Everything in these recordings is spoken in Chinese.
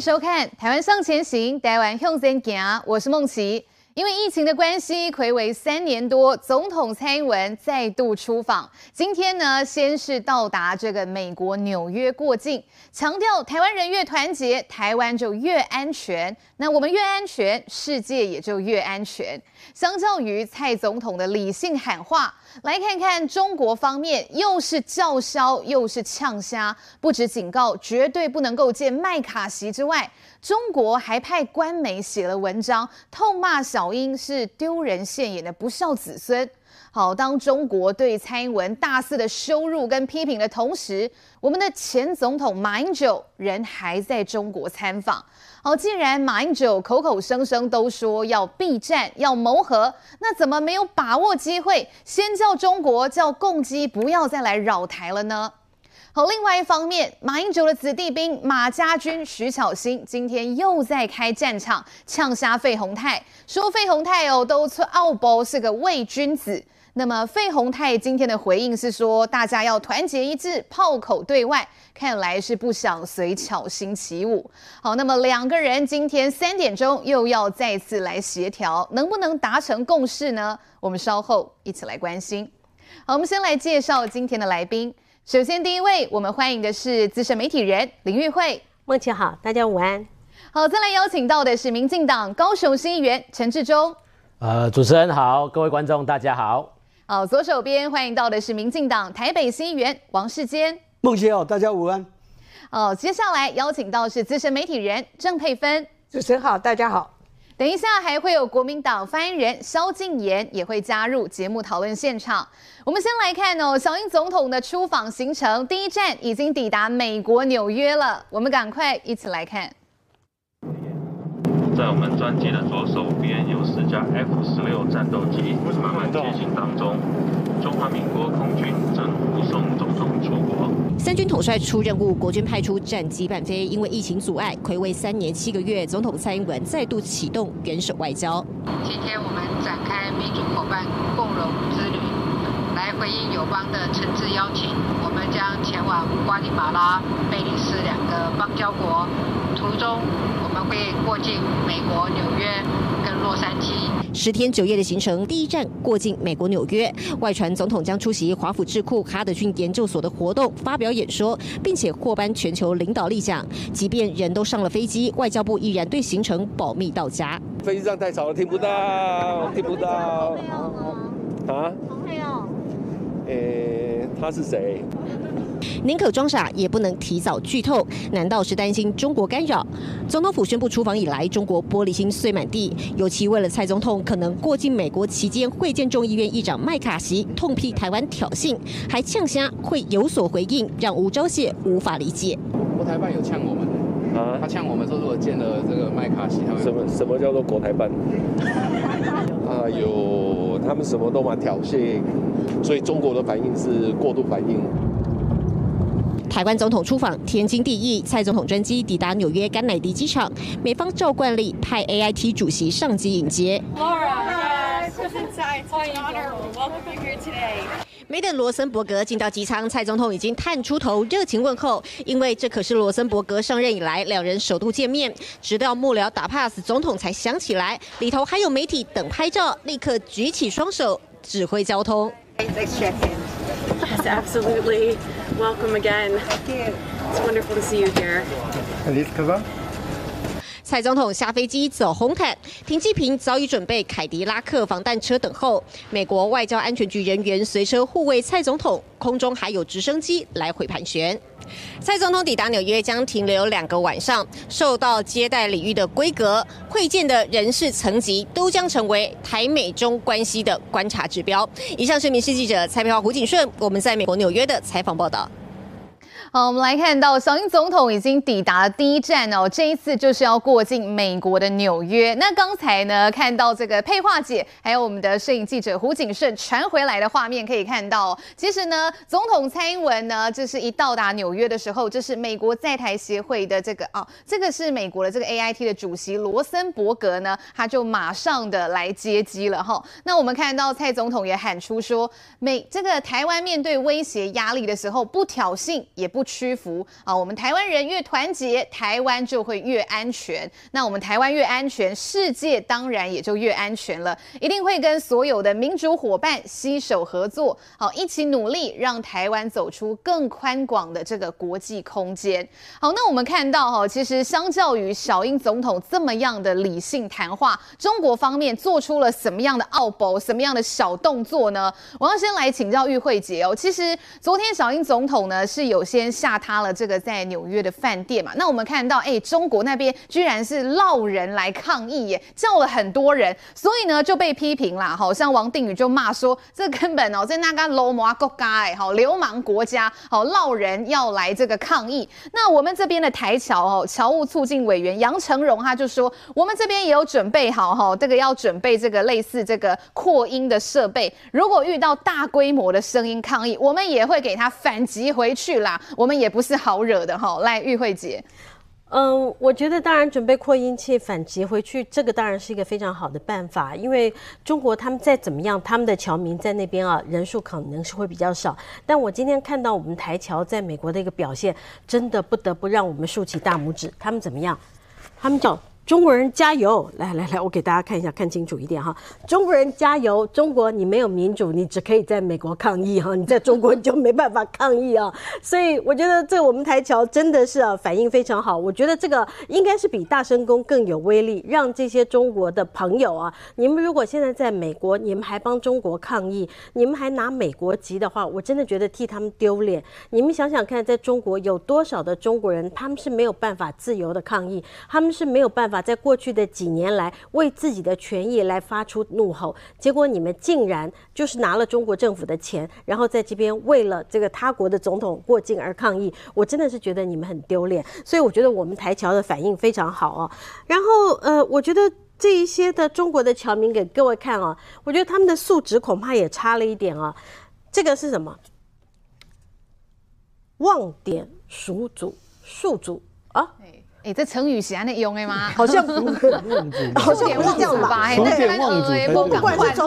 收看《台湾向前行》，台湾向前行，我是孟琪。因为疫情的关系，睽违三年多，总统蔡英文再度出访。今天呢，先是到达这个美国纽约过境，强调台湾人越团结，台湾就越安全。那我们越安全，世界也就越安全。相较于蔡总统的理性喊话，来看看中国方面，又是叫嚣又是呛虾，不止警告绝对不能够见麦卡锡之外，中国还派官媒写了文章，痛骂小英是丢人现眼的不孝子孙。好，当中国对蔡英文大肆的羞辱跟批评的同时，我们的前总统马英九人还在中国参访。好，既然马英九口口声声都说要避战、要谋和，那怎么没有把握机会，先叫中国叫共机不要再来扰台了呢？好，另外一方面，马英九的子弟兵马家军徐巧芯今天又在开战场，呛杀费鸿泰，说费鸿泰哦都出奥博是个伪君子。那么费鸿泰今天的回应是说，大家要团结一致，炮口对外，看来是不想随巧星起舞。好，那么两个人今天三点钟又要再次来协调，能不能达成共识呢？我们稍后一起来关心。好，我们先来介绍今天的来宾。首先，第一位，我们欢迎的是资深媒体人林玉慧。孟琪好，大家午安。好，再来邀请到的是民进党高雄新议员陈志忠。呃，主持人好，各位观众大家好。好，左手边欢迎到的是民进党台北新议员王世坚。孟琦好，大家午安。好，接下来邀请到是资深媒体人郑佩芬。主持人好，大家好。等一下还会有国民党发言人萧敬言也会加入节目讨论现场。我们先来看哦，小英总统的出访行程，第一站已经抵达美国纽约了。我们赶快一起来看。在我们专机的左手边有四架 F 十六战斗机慢慢接近当中，中华民国空军正护送总统出国。三军统帅出任务，国军派出战机伴飞。因为疫情阻碍，睽违三年七个月，总统蔡英文再度启动元首外交。今天我们展开民主伙伴共荣之旅，来回应友邦的诚挚邀请，我们将前往瓜地马拉、贝里斯两个邦交国，途中我们会过境美国纽约跟洛杉矶。十天九夜的行程，第一站过境美国纽约，外传总统将出席华府智库哈德逊研究所的活动，发表演说，并且获颁全球领导力奖。即便人都上了飞机，外交部依然对行程保密到家。飞机上太吵了，听不到，听不到。啊？蓬佩奥。诶，他是谁？宁可装傻，也不能提早剧透。难道是担心中国干扰？总统府宣布出访以来，中国玻璃心碎满地。尤其为了蔡总统可能过境美国期间会见众议院议长麦卡锡，痛批台湾挑衅，还呛虾会有所回应，让吴钊燮无法理解。国台办有呛我们啊？他呛我们说，如果见了这个麦卡锡，他们什么什么叫做国台办？啊，有他们什么都蛮挑衅，所以中国的反应是过度反应。台湾总统出访，天经地义。蔡总统专机抵达纽约甘乃迪机场，美方照惯例派 AIT 主席上机迎接。没等罗森伯格进到机舱，蔡总统已经探出头，热情问候。因为这可是罗森伯格上任以来两人首度见面。直到幕僚打 pass，总统才想起来里头还有媒体等拍照，立刻举起双手指挥交通。Welcome again. Thank you. It's wonderful to see you here. Elise Kazan? 蔡总统下飞机走红毯，停机坪早已准备凯迪拉克防弹车等候。美国外交安全局人员随车护卫蔡总统，空中还有直升机来回盘旋。蔡总统抵达纽约将停留两个晚上，受到接待礼遇的规格，会见的人事层级都将成为台美中关系的观察指标。以上是民视记者蔡佩华、胡景顺我们在美国纽约的采访报道。好，我们来看到小英总统已经抵达了第一站哦，这一次就是要过境美国的纽约。那刚才呢，看到这个佩华姐，还有我们的摄影记者胡景顺传回来的画面，可以看到，其实呢，总统蔡英文呢，这是一到达纽约的时候，这是美国在台协会的这个哦，这个是美国的这个 AIT 的主席罗森伯格呢，他就马上的来接机了哈。那我们看到蔡总统也喊出说，美这个台湾面对威胁压力的时候，不挑衅也不。不屈服啊。我们台湾人越团结，台湾就会越安全。那我们台湾越安全，世界当然也就越安全了。一定会跟所有的民主伙伴携手合作，好，一起努力，让台湾走出更宽广的这个国际空间。好，那我们看到哈，其实相较于小英总统这么样的理性谈话，中国方面做出了什么样的奥步，什么样的小动作呢？我要先来请教玉慧姐哦。其实昨天小英总统呢是有先下榻了这个在纽约的饭店嘛。那我们看到，哎，中国那边居然是烙人来抗议耶，叫了很多人，所以呢就被批评啦。好像王定宇就骂说，这根本哦在那个流氓国家哎，好流氓国家，好烙人要来这个抗议。那我们这边的台侨哦，侨务促进委员杨成荣他就说，我们这边也有准备好哈，这个要准备这个类似这个扩音的设备，如果遇到大规模的声音抗议，我们也会给他反击回去啦。我们也不是好惹的哈。来，玉慧姐，嗯，我觉得当然准备扩音器反击回去，这个当然是一个非常好的办法。因为中国他们再怎么样，他们的侨民在那边啊，人数可能是会比较少。但我今天看到我们台侨在美国的一个表现，真的不得不让我们竖起大拇指。他们怎么样？他们叫。中国人加油！来来来，我给大家看一下，看清楚一点哈。中国人加油！中国你没有民主，你只可以在美国抗议哈，你在中国你就没办法抗议啊。所以我觉得这我们台侨真的是啊，反应非常好。我觉得这个应该是比大声公更有威力，让这些中国的朋友啊，你们如果现在在美国，你们还帮中国抗议，你们还拿美国籍的话，我真的觉得替他们丢脸。你们想想看，在中国有多少的中国人，他们是没有办法自由的抗议，他们是没有办法。在过去的几年来，为自己的权益来发出怒吼，结果你们竟然就是拿了中国政府的钱，然后在这边为了这个他国的总统过境而抗议，我真的是觉得你们很丢脸。所以我觉得我们台侨的反应非常好哦。然后呃，我觉得这一些的中国的侨民给各位看啊，我觉得他们的素质恐怕也差了一点啊。这个是什么？忘点数组数组啊？哎，这成语是安内用的吗？好像不 是，好像不是这样吧？数典忘祖，不管是从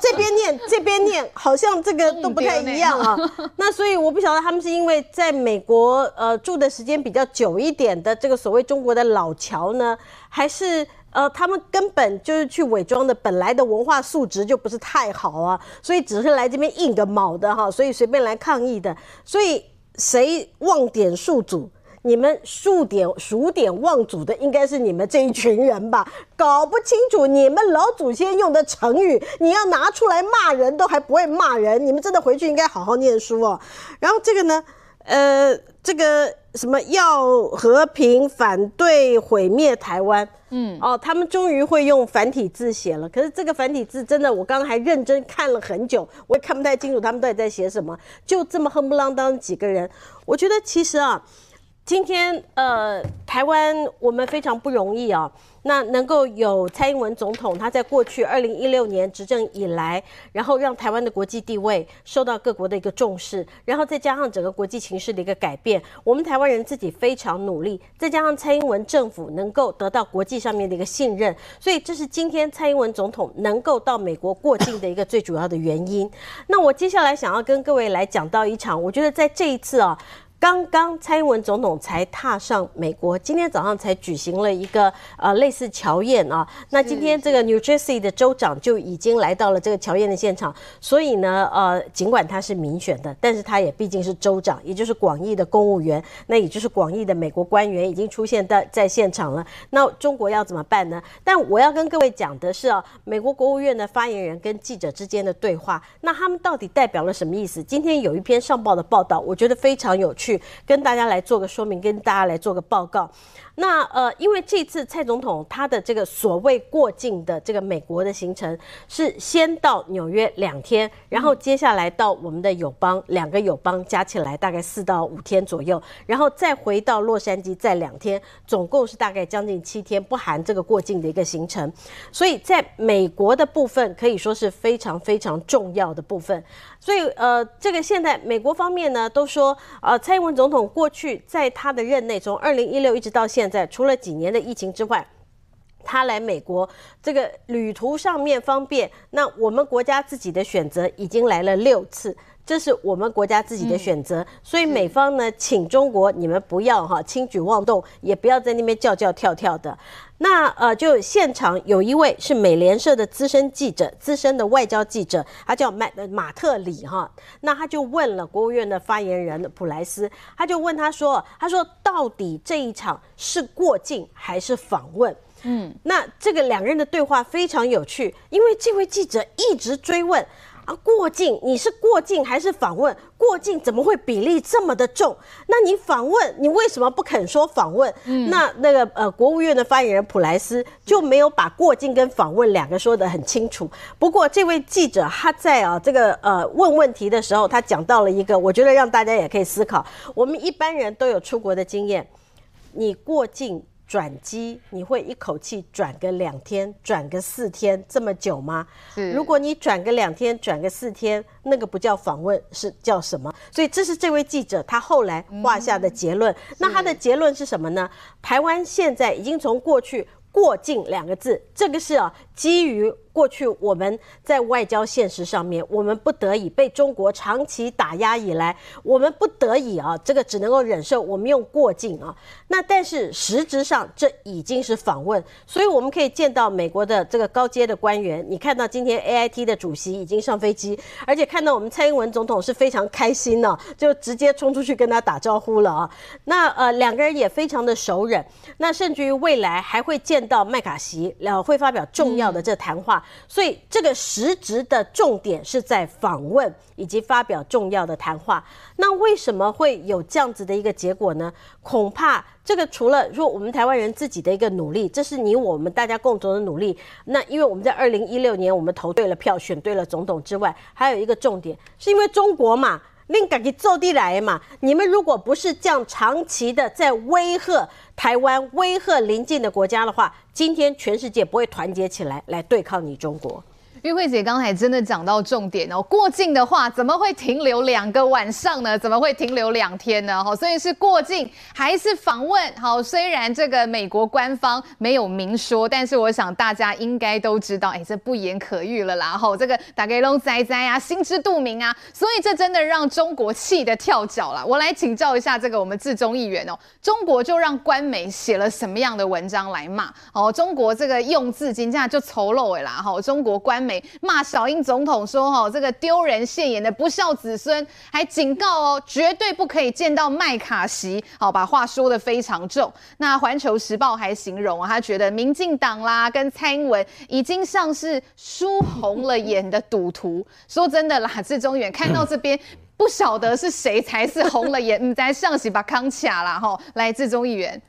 这边念，这边念，好像这个都不太一样啊。那所以我不晓得他们是因为在美国呃住的时间比较久一点的这个所谓中国的老侨呢，还是呃他们根本就是去伪装的，本来的文化素质就不是太好啊，所以只是来这边应个卯的哈，所以随便来抗议的。所以谁忘点数祖？你们数典数典忘祖的应该是你们这一群人吧？搞不清楚你们老祖先用的成语，你要拿出来骂人都还不会骂人，你们真的回去应该好好念书哦。然后这个呢，呃，这个什么要和平，反对毁灭台湾，嗯，哦，他们终于会用繁体字写了。可是这个繁体字真的，我刚刚还认真看了很久，我也看不太清楚他们到底在写什么。就这么横不啷当几个人，我觉得其实啊。今天，呃，台湾我们非常不容易啊。那能够有蔡英文总统，他在过去二零一六年执政以来，然后让台湾的国际地位受到各国的一个重视，然后再加上整个国际情势的一个改变，我们台湾人自己非常努力，再加上蔡英文政府能够得到国际上面的一个信任，所以这是今天蔡英文总统能够到美国过境的一个最主要的原因。那我接下来想要跟各位来讲到一场，我觉得在这一次啊。刚刚蔡英文总统才踏上美国，今天早上才举行了一个呃类似乔宴啊。那今天这个 New Jersey 的州长就已经来到了这个乔宴的现场，所以呢，呃，尽管他是民选的，但是他也毕竟是州长，也就是广义的公务员，那也就是广义的美国官员已经出现在在现场了。那中国要怎么办呢？但我要跟各位讲的是啊，美国国务院的发言人跟记者之间的对话，那他们到底代表了什么意思？今天有一篇上报的报道，我觉得非常有趣。去跟大家来做个说明，跟大家来做个报告。那呃，因为这次蔡总统他的这个所谓过境的这个美国的行程是先到纽约两天，然后接下来到我们的友邦，两个友邦加起来大概四到五天左右，然后再回到洛杉矶再两天，总共是大概将近七天，不含这个过境的一个行程。所以在美国的部分可以说是非常非常重要的部分。所以呃，这个现在美国方面呢都说，呃，蔡英文总统过去在他的任内，从二零一六一直到现。在除了几年的疫情之外，他来美国这个旅途上面方便，那我们国家自己的选择已经来了六次。这是我们国家自己的选择，嗯、所以美方呢，请中国你们不要哈轻举妄动，也不要在那边叫叫跳跳的。那呃，就现场有一位是美联社的资深记者，资深的外交记者，他叫麦马特里哈。那他就问了国务院的发言人普莱斯，他就问他说：“他说到底这一场是过境还是访问？”嗯，那这个两个人的对话非常有趣，因为这位记者一直追问。啊，过境你是过境还是访问？过境怎么会比例这么的重？那你访问，你为什么不肯说访问？嗯，那那个呃，国务院的发言人普莱斯就没有把过境跟访问两个说得很清楚。不过这位记者他在啊这个呃问问题的时候，他讲到了一个，我觉得让大家也可以思考。我们一般人都有出国的经验，你过境。转机你会一口气转个两天，转个四天这么久吗？如果你转个两天，转个四天，那个不叫访问，是叫什么？所以这是这位记者他后来画下的结论。嗯、那他的结论是什么呢？台湾现在已经从过去“过境”两个字，这个是啊，基于。过去我们在外交现实上面，我们不得已被中国长期打压以来，我们不得已啊，这个只能够忍受。我们用过境啊，那但是实质上这已经是访问，所以我们可以见到美国的这个高阶的官员。你看到今天 AIT 的主席已经上飞机，而且看到我们蔡英文总统是非常开心呢，就直接冲出去跟他打招呼了啊。那呃两个人也非常的熟稔，那甚至于未来还会见到麦卡锡，然后会发表重要的这谈话。所以这个实质的重点是在访问以及发表重要的谈话。那为什么会有这样子的一个结果呢？恐怕这个除了说我们台湾人自己的一个努力，这是你我们大家共同的努力。那因为我们在二零一六年我们投对了票，选对了总统之外，还有一个重点是因为中国嘛。另敢给坐地来嘛？你们如果不是这样长期的在威吓台湾、威吓邻近的国家的话，今天全世界不会团结起来来对抗你中国。玉慧姐刚才真的讲到重点哦，过境的话怎么会停留两个晚上呢？怎么会停留两天呢？哈，所以是过境还是访问？好，虽然这个美国官方没有明说，但是我想大家应该都知道，哎，这不言可喻了啦。哈，这个打给龙仔仔啊，心知肚明啊，所以这真的让中国气得跳脚了。我来请教一下这个我们志忠议员哦，中国就让官媒写了什么样的文章来骂？哦，中国这个用字真的就丑陋哎啦。哈，中国官媒。骂小英总统说：“哦，这个丢人现眼的不孝子孙，还警告哦，绝对不可以见到麦卡锡。好，把话说得非常重。那《环球时报》还形容啊，他觉得民进党啦跟蔡英文已经像是输红了眼的赌徒。说真的啦，志中远看到这边，不晓得是谁才是红了眼，你在上洗把康卡啦哈。来，志中议员，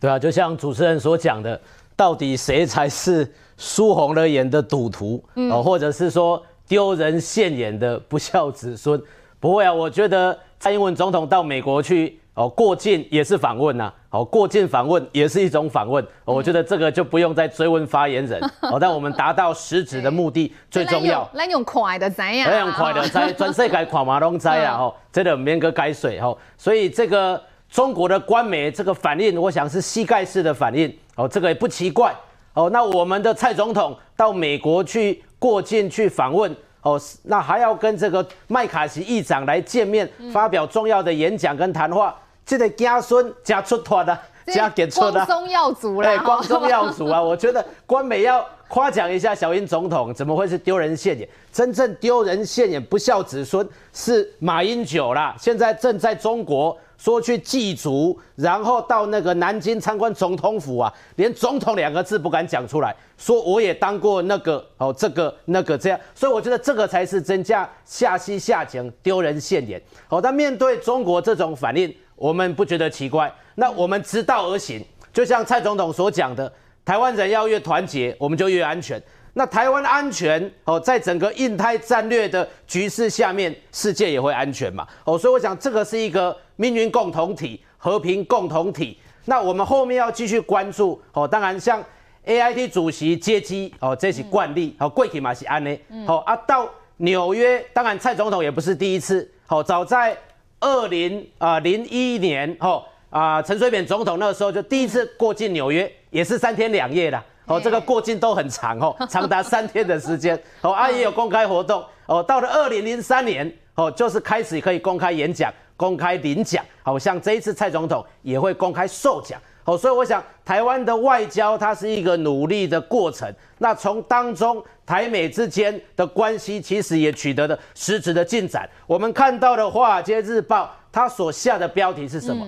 对啊，就像主持人所讲的，到底谁才是？”输红了眼的赌徒，哦，或者是说丢人现眼的不孝子孙，不会啊。我觉得蔡英文总统到美国去，哦，过境也是访问呐，哦，过境访问也是一种访问。我觉得这个就不用再追问发言人，哦，但我们达到实质的目的最重要。来用快的摘呀，来用快的摘，全世界看马龙摘啊，吼，这个免个改水，吼。所以这个中国的官媒这个反应，我想是膝盖式的反应，哦，这个也不奇怪。哦，那我们的蔡总统到美国去过境去访问，哦，那还要跟这个麦卡锡议长来见面，发表重要的演讲跟谈话，这个家孙加出脱的，加给出的，光宗耀祖了，哎，光宗耀祖啊！我觉得官媒要夸奖一下小英总统，怎么会是丢人现眼？真正丢人现眼、不孝子孙是马英九啦，现在正在中国。说去祭祖，然后到那个南京参观总统府啊，连总统两个字不敢讲出来，说我也当过那个哦，这个那个这样，所以我觉得这个才是真正下西下井丢人现眼。好，但面对中国这种反应，我们不觉得奇怪，那我们知道而行，就像蔡总统所讲的，台湾人要越团结，我们就越安全。那台湾安全哦，在整个印太战略的局势下面，世界也会安全嘛？哦，所以我想这个是一个命运共同体、和平共同体。那我们后面要继续关注哦，当然像 AIT 主席接机哦，这是惯例哦，贵体马西安呢，好啊，到纽约，当然蔡总统也不是第一次，好，早在二零啊零一年哦啊陈水扁总统那个时候就第一次过境纽约，也是三天两夜的。哦，这个过境都很长哦，长达三天的时间。哦，阿姨有公开活动。哦，到了二零零三年哦，就是开始可以公开演讲、公开领奖。好像这一次蔡总统也会公开授奖。哦，所以我想台湾的外交它是一个努力的过程。那从当中台美之间的关系其实也取得了实质的进展。我们看到的《华尔街日报》它所下的标题是什么？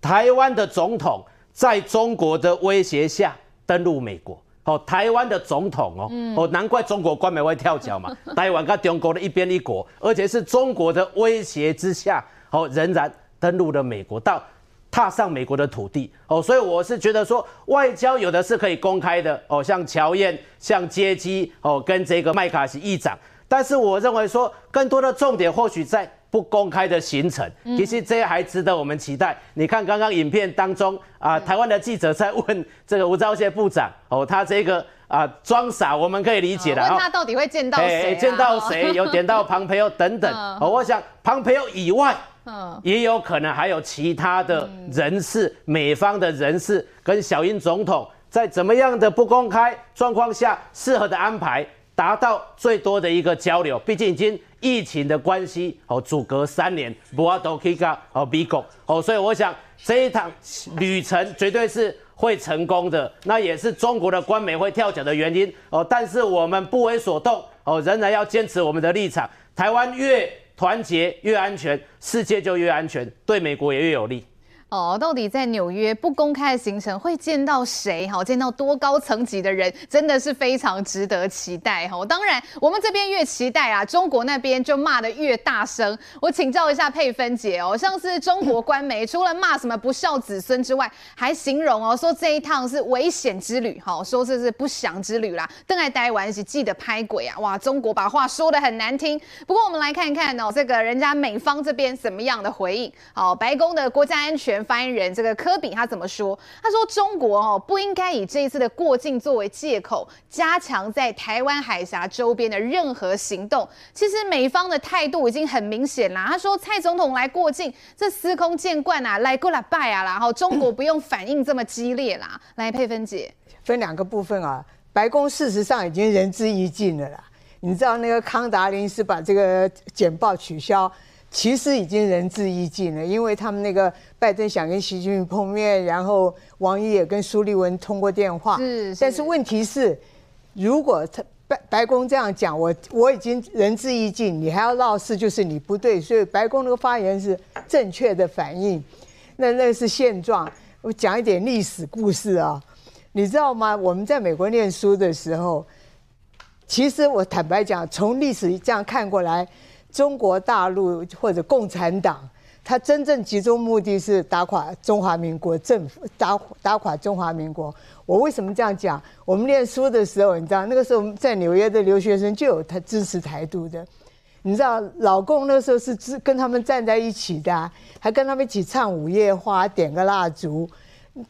台湾的总统在中国的威胁下。登陆美国，哦，台湾的总统哦，哦，难怪中国官媒会跳脚嘛。台湾跟中国的一边一国，而且是中国的威胁之下，哦，仍然登陆了美国，到踏上美国的土地，哦，所以我是觉得说，外交有的是可以公开的，哦，像乔燕，像接机，哦，跟这个麦卡锡议长，但是我认为说，更多的重点或许在。不公开的行程，其实这些还值得我们期待。你看刚刚影片当中啊，台湾的记者在问这个吴钊燮部长哦，他这个啊装傻，我们可以理解的。问他到底会见到谁？见到谁？有点到 庞培欧等等。哦，我想庞培欧以外，也有可能还有其他的人士，美方的人士跟小英总统在怎么样的不公开状况下，适合的安排，达到最多的一个交流。毕竟已经。疫情的关系哦，阻隔三年，不要都可以搞哦，美国哦，所以我想这一趟旅程绝对是会成功的，那也是中国的官媒会跳脚的原因哦。但是我们不为所动哦，仍然要坚持我们的立场。台湾越团结越安全，世界就越安全，对美国也越有利。哦，到底在纽约不公开的行程会见到谁？哈，见到多高层级的人，真的是非常值得期待哈。当然，我们这边越期待啊，中国那边就骂得越大声。我请教一下佩芬姐哦，像是中国官媒除了骂什么不孝子孙之外，还形容哦说这一趟是危险之旅，哈，说这是不祥之旅啦。邓爱呆完是记得拍鬼啊，哇，中国把话说得很难听。不过我们来看看哦，这个人家美方这边怎么样的回应？好，白宫的国家安全。发言人这个科比他怎么说？他说中国哦不应该以这一次的过境作为借口，加强在台湾海峡周边的任何行动。其实美方的态度已经很明显啦。他说蔡总统来过境，这司空见惯啊，来过来拜啊，然后中国不用反应这么激烈啦。来，佩芬姐，分两个部分啊。白宫事实上已经仁至义尽了啦。你知道那个康达林是把这个简报取消。其实已经仁至义尽了，因为他们那个拜登想跟习近平碰面，然后王毅也跟苏利文通过电话。是，是。但是问题是，如果他白白宫这样讲，我我已经仁至义尽，你还要闹事，就是你不对。所以白宫那个发言是正确的反应，那那是现状。我讲一点历史故事啊，你知道吗？我们在美国念书的时候，其实我坦白讲，从历史这样看过来。中国大陆或者共产党，它真正集中目的是打垮中华民国政府，打打垮中华民国。我为什么这样讲？我们念书的时候，你知道那个时候在纽约的留学生就有他支持台独的，你知道老共那时候是跟他们站在一起的，还跟他们一起唱午夜花，点个蜡烛。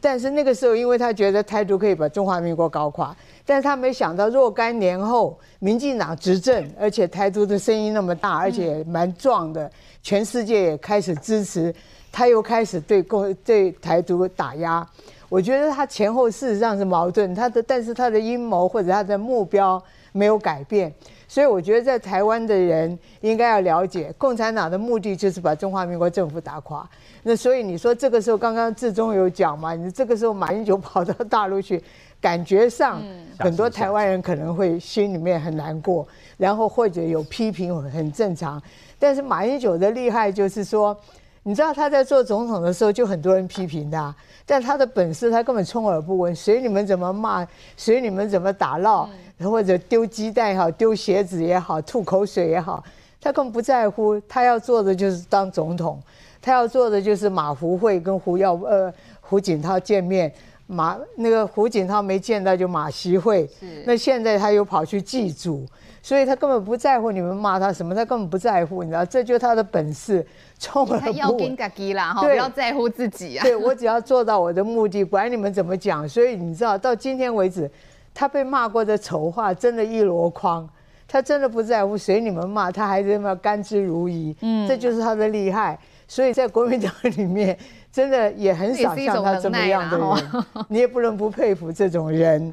但是那个时候，因为他觉得台独可以把中华民国搞垮。但是他没想到若干年后，民进党执政，而且台独的声音那么大，而且蛮壮的，全世界也开始支持，他又开始对共对台独打压。我觉得他前后事实上是矛盾，他的但是他的阴谋或者他的目标没有改变。所以我觉得在台湾的人应该要了解，共产党的目的就是把中华民国政府打垮。那所以你说这个时候刚刚志忠有讲嘛？你这个时候马英九跑到大陆去。感觉上，很多台湾人可能会心里面很难过，然后或者有批评，很正常。但是马英九的厉害就是说，你知道他在做总统的时候就很多人批评他，但他的本事他根本充耳不闻，随你们怎么骂，随你们怎么打闹，或者丢鸡蛋也好，丢鞋子也好，吐口水也好，他根本不在乎。他要做的就是当总统，他要做的就是马胡会跟胡耀呃胡锦涛见面。马那个胡锦涛没见到就马习会，那现在他又跑去祭祖，所以他根本不在乎你们骂他什么，他根本不在乎，你知道，这就是他的本事，充耳不闻。要跟自己啦，哈，不要在乎自己啊。对，我只要做到我的目的，管你们怎么讲。所以你知道，到今天为止，他被骂过的丑话真的一箩筐，他真的不在乎，随你们骂，他还是那么甘之如饴。嗯，这就是他的厉害。所以在国民党里面，真的也很少像他这么样的人，你也不能不佩服这种人。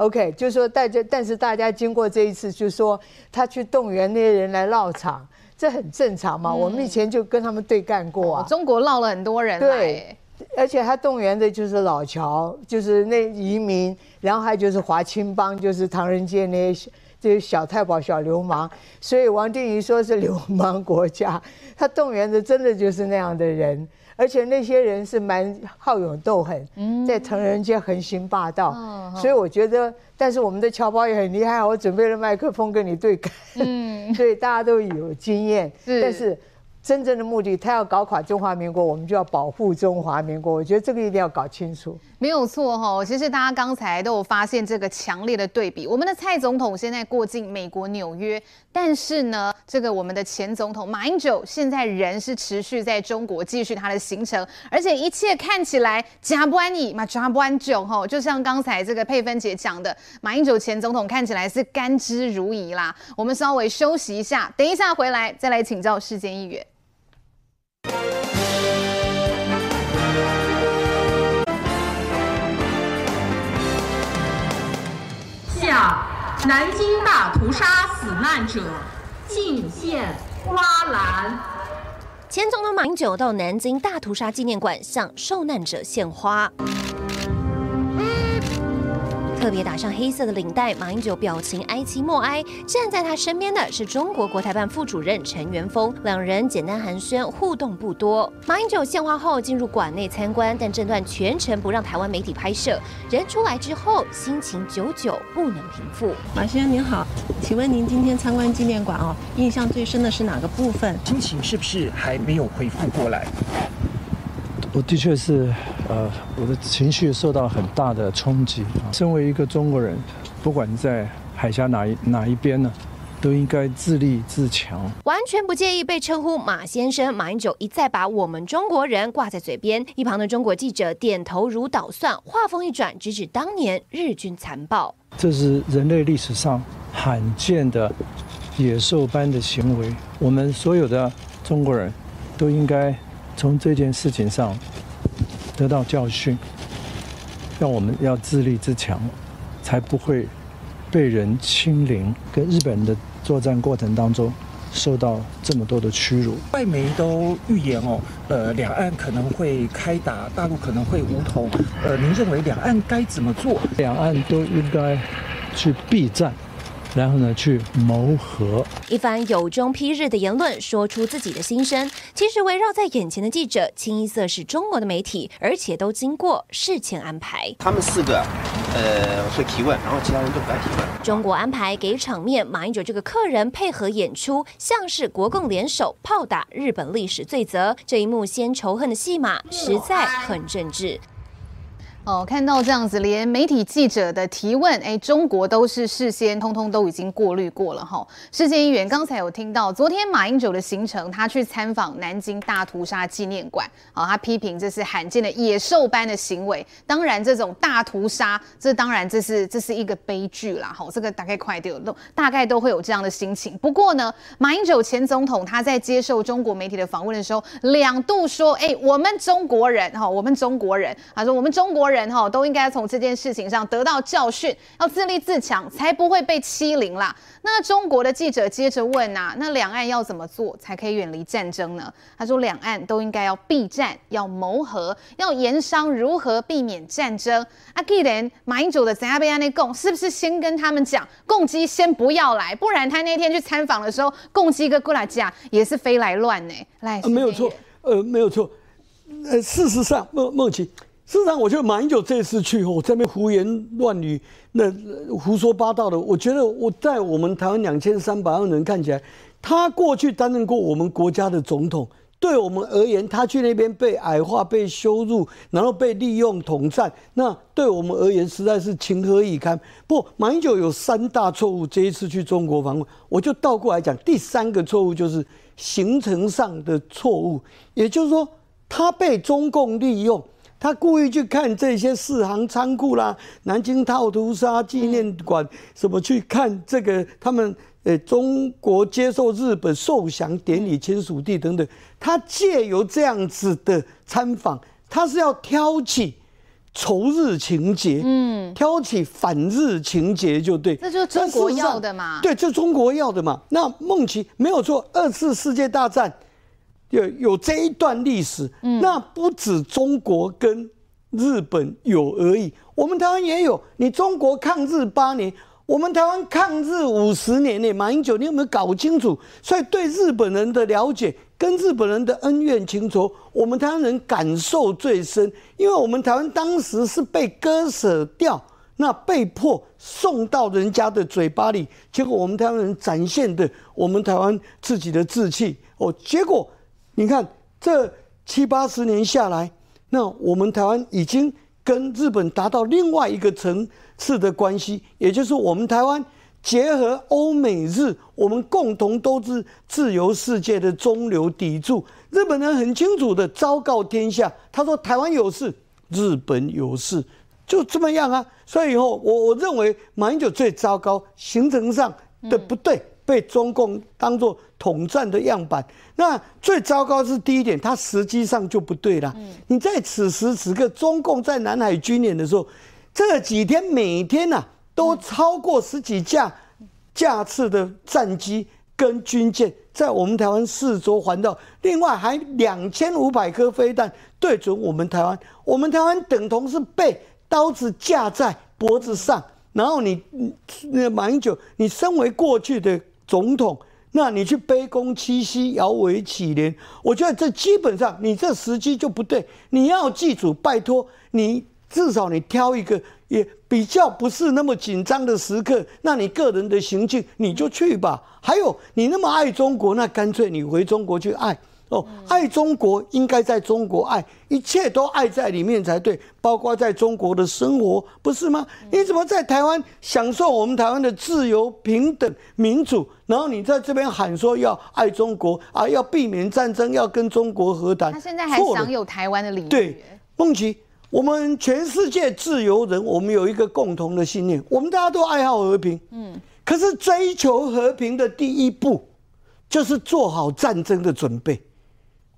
OK，就是说大家，但是大家经过这一次，就是说他去动员那些人来绕场，这很正常嘛。嗯、我们以前就跟他们对干过啊。中国绕了很多人。对，而且他动员的就是老侨，就是那移民，然后还就是华青帮，就是唐人街那些这些小太保、小流氓。所以王定宇说是流氓国家，他动员的真的就是那样的人。而且那些人是蛮好勇斗狠，在成人街横行霸道，所以我觉得，但是我们的侨胞也很厉害，我准备了麦克风跟你对干，嗯，所以大家都有经验，但是。真正的目的，他要搞垮中华民国，我们就要保护中华民国。我觉得这个一定要搞清楚。没有错哈，其实大家刚才都有发现这个强烈的对比。我们的蔡总统现在过境美国纽约，但是呢，这个我们的前总统马英九现在人是持续在中国继续他的行程，而且一切看起来加不安逸嘛，加不安久哈。就像刚才这个佩芬姐讲的，马英九前总统看起来是甘之如饴啦。我们稍微休息一下，等一下回来再来请教世间议员。南京大屠杀死难者敬献花篮。前总统马英九到南京大屠杀纪念馆向受难者献花。特别打上黑色的领带，马英九表情哀戚莫哀。站在他身边的是中国国台办副主任陈元峰，两人简单寒暄，互动不多。马英九献花后进入馆内参观，但这段全程不让台湾媒体拍摄。人出来之后，心情久久不能平复。马先生您好，请问您今天参观纪念馆哦，印象最深的是哪个部分？心情是不是还没有恢复过来？我的确是，呃，我的情绪受到很大的冲击。身为一个中国人，不管在海峡哪一哪一边呢，都应该自立自强。完全不介意被称呼马先生，马英九一再把我们中国人挂在嘴边。一旁的中国记者点头如捣蒜，话锋一转，直指当年日军残暴。这是人类历史上罕见的野兽般的行为。我们所有的中国人都应该。从这件事情上得到教训，让我们要自立自强，才不会被人欺凌。跟日本人的作战过程当中，受到这么多的屈辱。外媒都预言哦，呃，两岸可能会开打，大陆可能会武统。呃，您认为两岸该怎么做？两岸都应该去避战。然后呢，去谋和。一番有中批日的言论，说出自己的心声。其实围绕在眼前的记者，清一色是中国的媒体，而且都经过事前安排。他们四个，呃，会提问，然后其他人都不敢提问。中国安排给场面，马英九这个客人配合演出，像是国共联手炮打日本历史罪责。这一幕先仇恨的戏码，实在很政治。哦，看到这样子，连媒体记者的提问，哎，中国都是事先通通都已经过滤过了哈。世界议员刚才有听到，昨天马英九的行程，他去参访南京大屠杀纪念馆，好，他批评这是罕见的野兽般的行为。当然，这种大屠杀，这当然这是这是一个悲剧啦。好，这个大概快点都大概都会有这样的心情。不过呢，马英九前总统他在接受中国媒体的访问的时候，两度说，哎，我们中国人哈，我们中国人，他说我们中国人。人哈都应该从这件事情上得到教训，要自立自强，才不会被欺凌啦。那中国的记者接着问啊，那两岸要怎么做才可以远离战争呢？他说，两岸都应该要避战，要谋和，要研商如何避免战争。啊，既然马英九的怎样被安内共，是不是先跟他们讲，共机先不要来，不然他那天去参访的时候，共机跟过来讲也是飞来乱呢？来，呃、没有错，呃，没有错，呃，事实上，孟孟琪。事实上，我觉得马英九这次去我，在那边胡言乱语，那胡说八道的。我觉得我在我们台湾两千三百万人看起来，他过去担任过我们国家的总统，对我们而言，他去那边被矮化、被羞辱，然后被利用统战，那对我们而言实在是情何以堪。不，马英九有三大错误，这一次去中国访问，我就倒过来讲，第三个错误就是行程上的错误，也就是说，他被中共利用。他故意去看这些四行仓库啦，南京套屠杀纪念馆，什么去看这个他们呃，中国接受日本受降典礼签署地等等，他借由这样子的参访，他是要挑起仇日情节，嗯，挑起反日情节就对。这就是中国要的嘛？对，这中国要的嘛。那孟奇没有错，二次世界大战有有这一段历史，嗯，那不止中国跟日本有而已，我们台湾也有。你中国抗日八年。我们台湾抗日五十年呢，马英九，你有没有搞清楚？所以对日本人的了解，跟日本人的恩怨情仇，我们台湾人感受最深。因为我们台湾当时是被割舍掉，那被迫送到人家的嘴巴里，结果我们台湾人展现的我们台湾自己的志气哦。结果你看这七八十年下来，那我们台湾已经跟日本达到另外一个层次的关系，也就是我们台湾结合欧美日，我们共同都是自由世界的中流砥柱。日本人很清楚的昭告天下，他说台湾有事，日本有事，就这么样啊。所以以后我我认为马英九最糟糕，行程上的不对，被中共当作统战的样板。那最糟糕是第一点，它实际上就不对了。你在此时此刻，中共在南海军演的时候。这几天每天呐、啊，都超过十几架架次的战机跟军舰在我们台湾四周环绕，另外还两千五百颗飞弹对准我们台湾。我们台湾等同是被刀子架在脖子上，然后你那马英九，你身为过去的总统，那你去卑躬屈膝、摇尾乞怜，我觉得这基本上你这时机就不对。你要记住，拜托你。至少你挑一个也比较不是那么紧张的时刻，那你个人的行径你就去吧。还有你那么爱中国，那干脆你回中国去爱哦。爱中国应该在中国爱，一切都爱在里面才对，包括在中国的生活，不是吗？你怎么在台湾享受我们台湾的自由、平等、民主，然后你在这边喊说要爱中国啊，要避免战争，要跟中国和谈？他现在还享有台湾的礼遇。对，孟琪。我们全世界自由人，我们有一个共同的信念，我们大家都爱好和平。嗯，可是追求和平的第一步，就是做好战争的准备。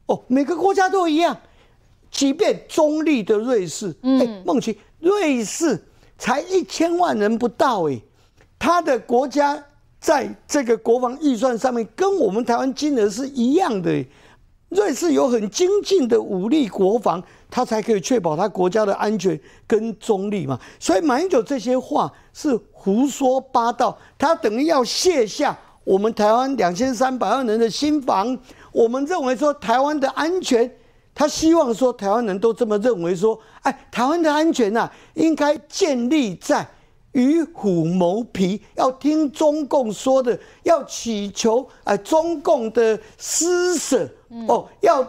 哦，每个国家都一样，即便中立的瑞士，嗯，孟奇，瑞士才一千万人不到，哎，他的国家在这个国防预算上面跟我们台湾金额是一样的。瑞士有很精进的武力国防，他才可以确保他国家的安全跟中立嘛。所以马英九这些话是胡说八道，他等于要卸下我们台湾两千三百万人的心防。我们认为说台湾的安全，他希望说台湾人都这么认为说，哎，台湾的安全呐、啊，应该建立在。与虎谋皮，要听中共说的，要祈求哎中共的施舍、嗯、哦，要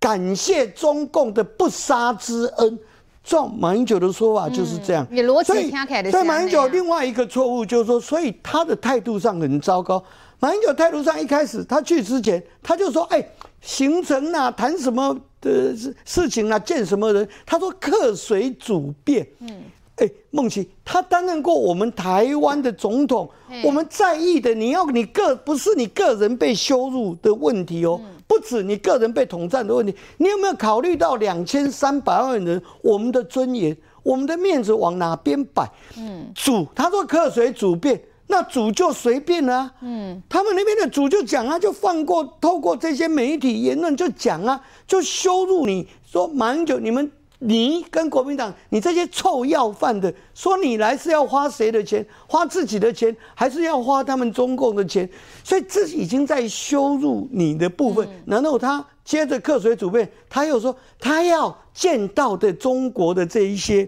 感谢中共的不杀之恩。照马英九的说法就是这样。嗯、所以，所以马英九另外一个错误就是说，所以他的态度上很糟糕。马英九态度上一开始他去之前，他就说：“哎，行程啊，谈什么的事事情啊，见什么人？”他说：“客随主便。”嗯。哎，孟奇，他担任过我们台湾的总统，我们在意的，你要你个不是你个人被羞辱的问题哦，不止你个人被统战的问题，你有没有考虑到两千三百万人我们的尊严、我们的面子往哪边摆？嗯，主他说客随主便，那主就随便啊。嗯，他们那边的主就讲啊，就放过透过这些媒体言论就讲啊，就羞辱你说马英九你们。你跟国民党，你这些臭要饭的，说你来是要花谁的钱？花自己的钱，还是要花他们中共的钱？所以这已经在羞辱你的部分。然后他接着客随主便，他又说他要见到的中国的这一些，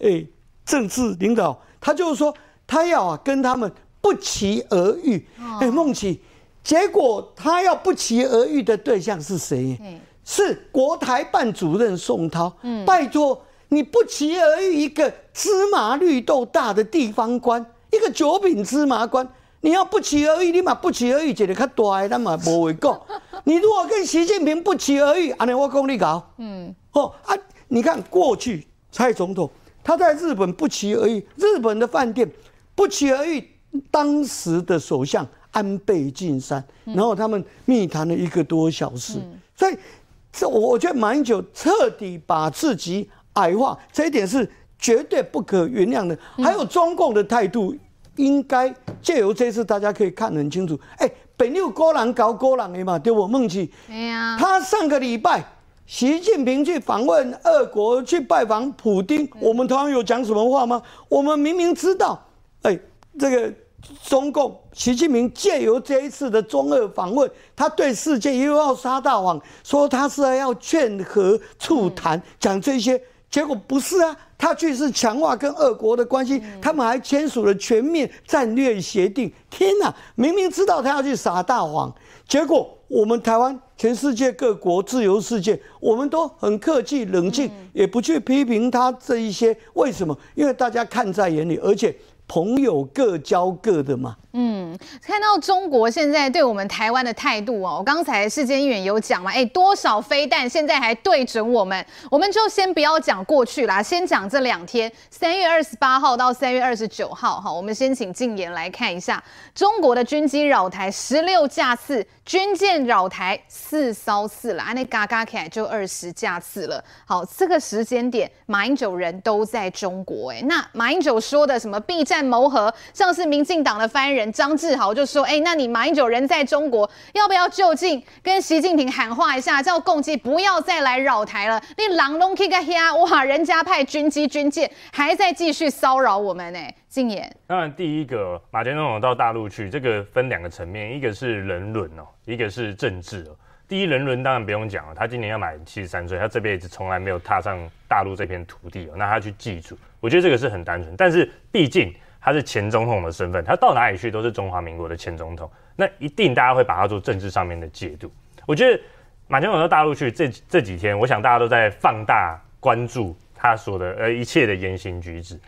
哎，政治领导，他就是说他要啊跟他们不期而遇。哎，孟琪，结果他要不期而遇的对象是谁？是国台办主任宋涛，嗯，拜托你不期而遇一个芝麻绿豆大的地方官，一个九品芝麻官，你要不期而遇，你嘛不期而遇，一个较大的，咱嘛无话讲。你如果跟习近平不期而遇，安尼我讲你搞，嗯，哦啊，你看过去蔡总统他在日本不期而遇，日本的饭店不期而遇，当时的首相。安倍晋三，然后他们密谈了一个多小时，嗯、所以这我我觉得马英九彻底把自己矮化，这一点是绝对不可原谅的。还有中共的态度，应该借由这次大家可以看得很清楚。哎，本六高人搞高人的嘛，对我梦琪，哎呀，他上个礼拜。习近平去访问俄国，去拜访普京，我们台湾有讲什么话吗？我们明明知道，哎，这个中共习近平借由这一次的中俄访问，他对世界又要撒大谎，说他是要劝和促谈，讲这些，结果不是啊，他去是强化跟俄国的关系，他们还签署了全面战略协定。天哪，明明知道他要去撒大谎，结果。我们台湾，全世界各国自由世界，我们都很客气冷静，也不去批评他这一些。为什么？因为大家看在眼里，而且朋友各交各的嘛。嗯，看到中国现在对我们台湾的态度哦，刚才世坚议员有讲嘛，哎，多少飞弹现在还对准我们，我们就先不要讲过去啦，先讲这两天，三月二十八号到三月二十九号，哈，我们先请静言来看一下中国的军机扰台十六架次，军舰扰台四艘次了，那嘎嘎起来就二十架次了。好，这个时间点，马英九人都在中国，哎，那马英九说的什么避战谋和，像是民进党的发言人。张志豪就说：“哎、欸，那你马英九人在中国，要不要就近跟习近平喊话一下，叫共机不要再来扰台了？你狼龙 kick 个呀，哇，人家派军机军舰还在继续骚扰我们呢。”静言，当然，第一个马前总统到大陆去，这个分两个层面，一个是人伦哦，一个是政治哦。第一人伦当然不用讲了，他今年要满七十三岁，他这辈子从来没有踏上大陆这片土地哦，那他去记住，我觉得这个是很单纯。但是毕竟。他是前总统的身份，他到哪里去都是中华民国的前总统，那一定大家会把他做政治上面的解读。我觉得马前总统到大陆去这这几天，我想大家都在放大关注他说的呃一切的言行举止。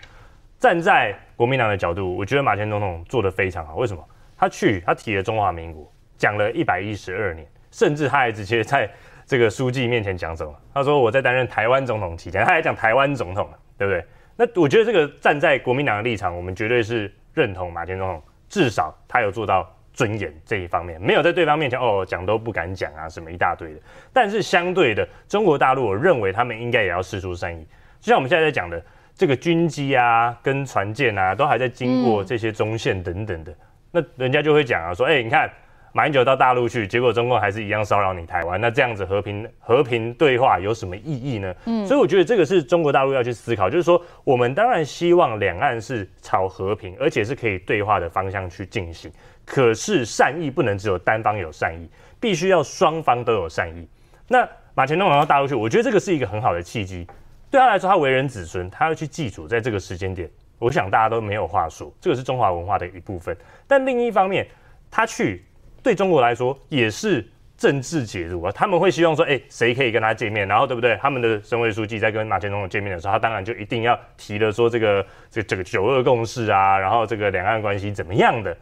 站在国民党的角度，我觉得马前总统做得非常好。为什么？他去他提了中华民国，讲了一百一十二年，甚至他还直接在这个书记面前讲什么？他说我在担任台湾总统期间，他还讲台湾总统，对不对？那我觉得这个站在国民党的立场，我们绝对是认同马前总统，至少他有做到尊严这一方面，没有在对方面前哦讲都不敢讲啊什么一大堆的。但是相对的，中国大陆我认为他们应该也要释出善意，就像我们现在在讲的这个军机啊跟船舰啊，都还在经过这些中线等等的，那人家就会讲啊说，哎，你看。马英九到大陆去，结果中共还是一样骚扰你台湾，那这样子和平和平对话有什么意义呢？嗯，所以我觉得这个是中国大陆要去思考，就是说我们当然希望两岸是朝和平，而且是可以对话的方向去进行。可是善意不能只有单方有善意，必须要双方都有善意。那马前总统到大陆去，我觉得这个是一个很好的契机，对他来说，他为人子孙，他要去祭祖在这个时间点，我想大家都没有话说，这个是中华文化的一部分。但另一方面，他去。对中国来说也是政治解读啊，他们会希望说，哎，谁可以跟他见面，然后对不对？他们的省委书记在跟马前总统见面的时候，他当然就一定要提了说这个这这个九二共识啊，然后这个两岸关系怎么样的，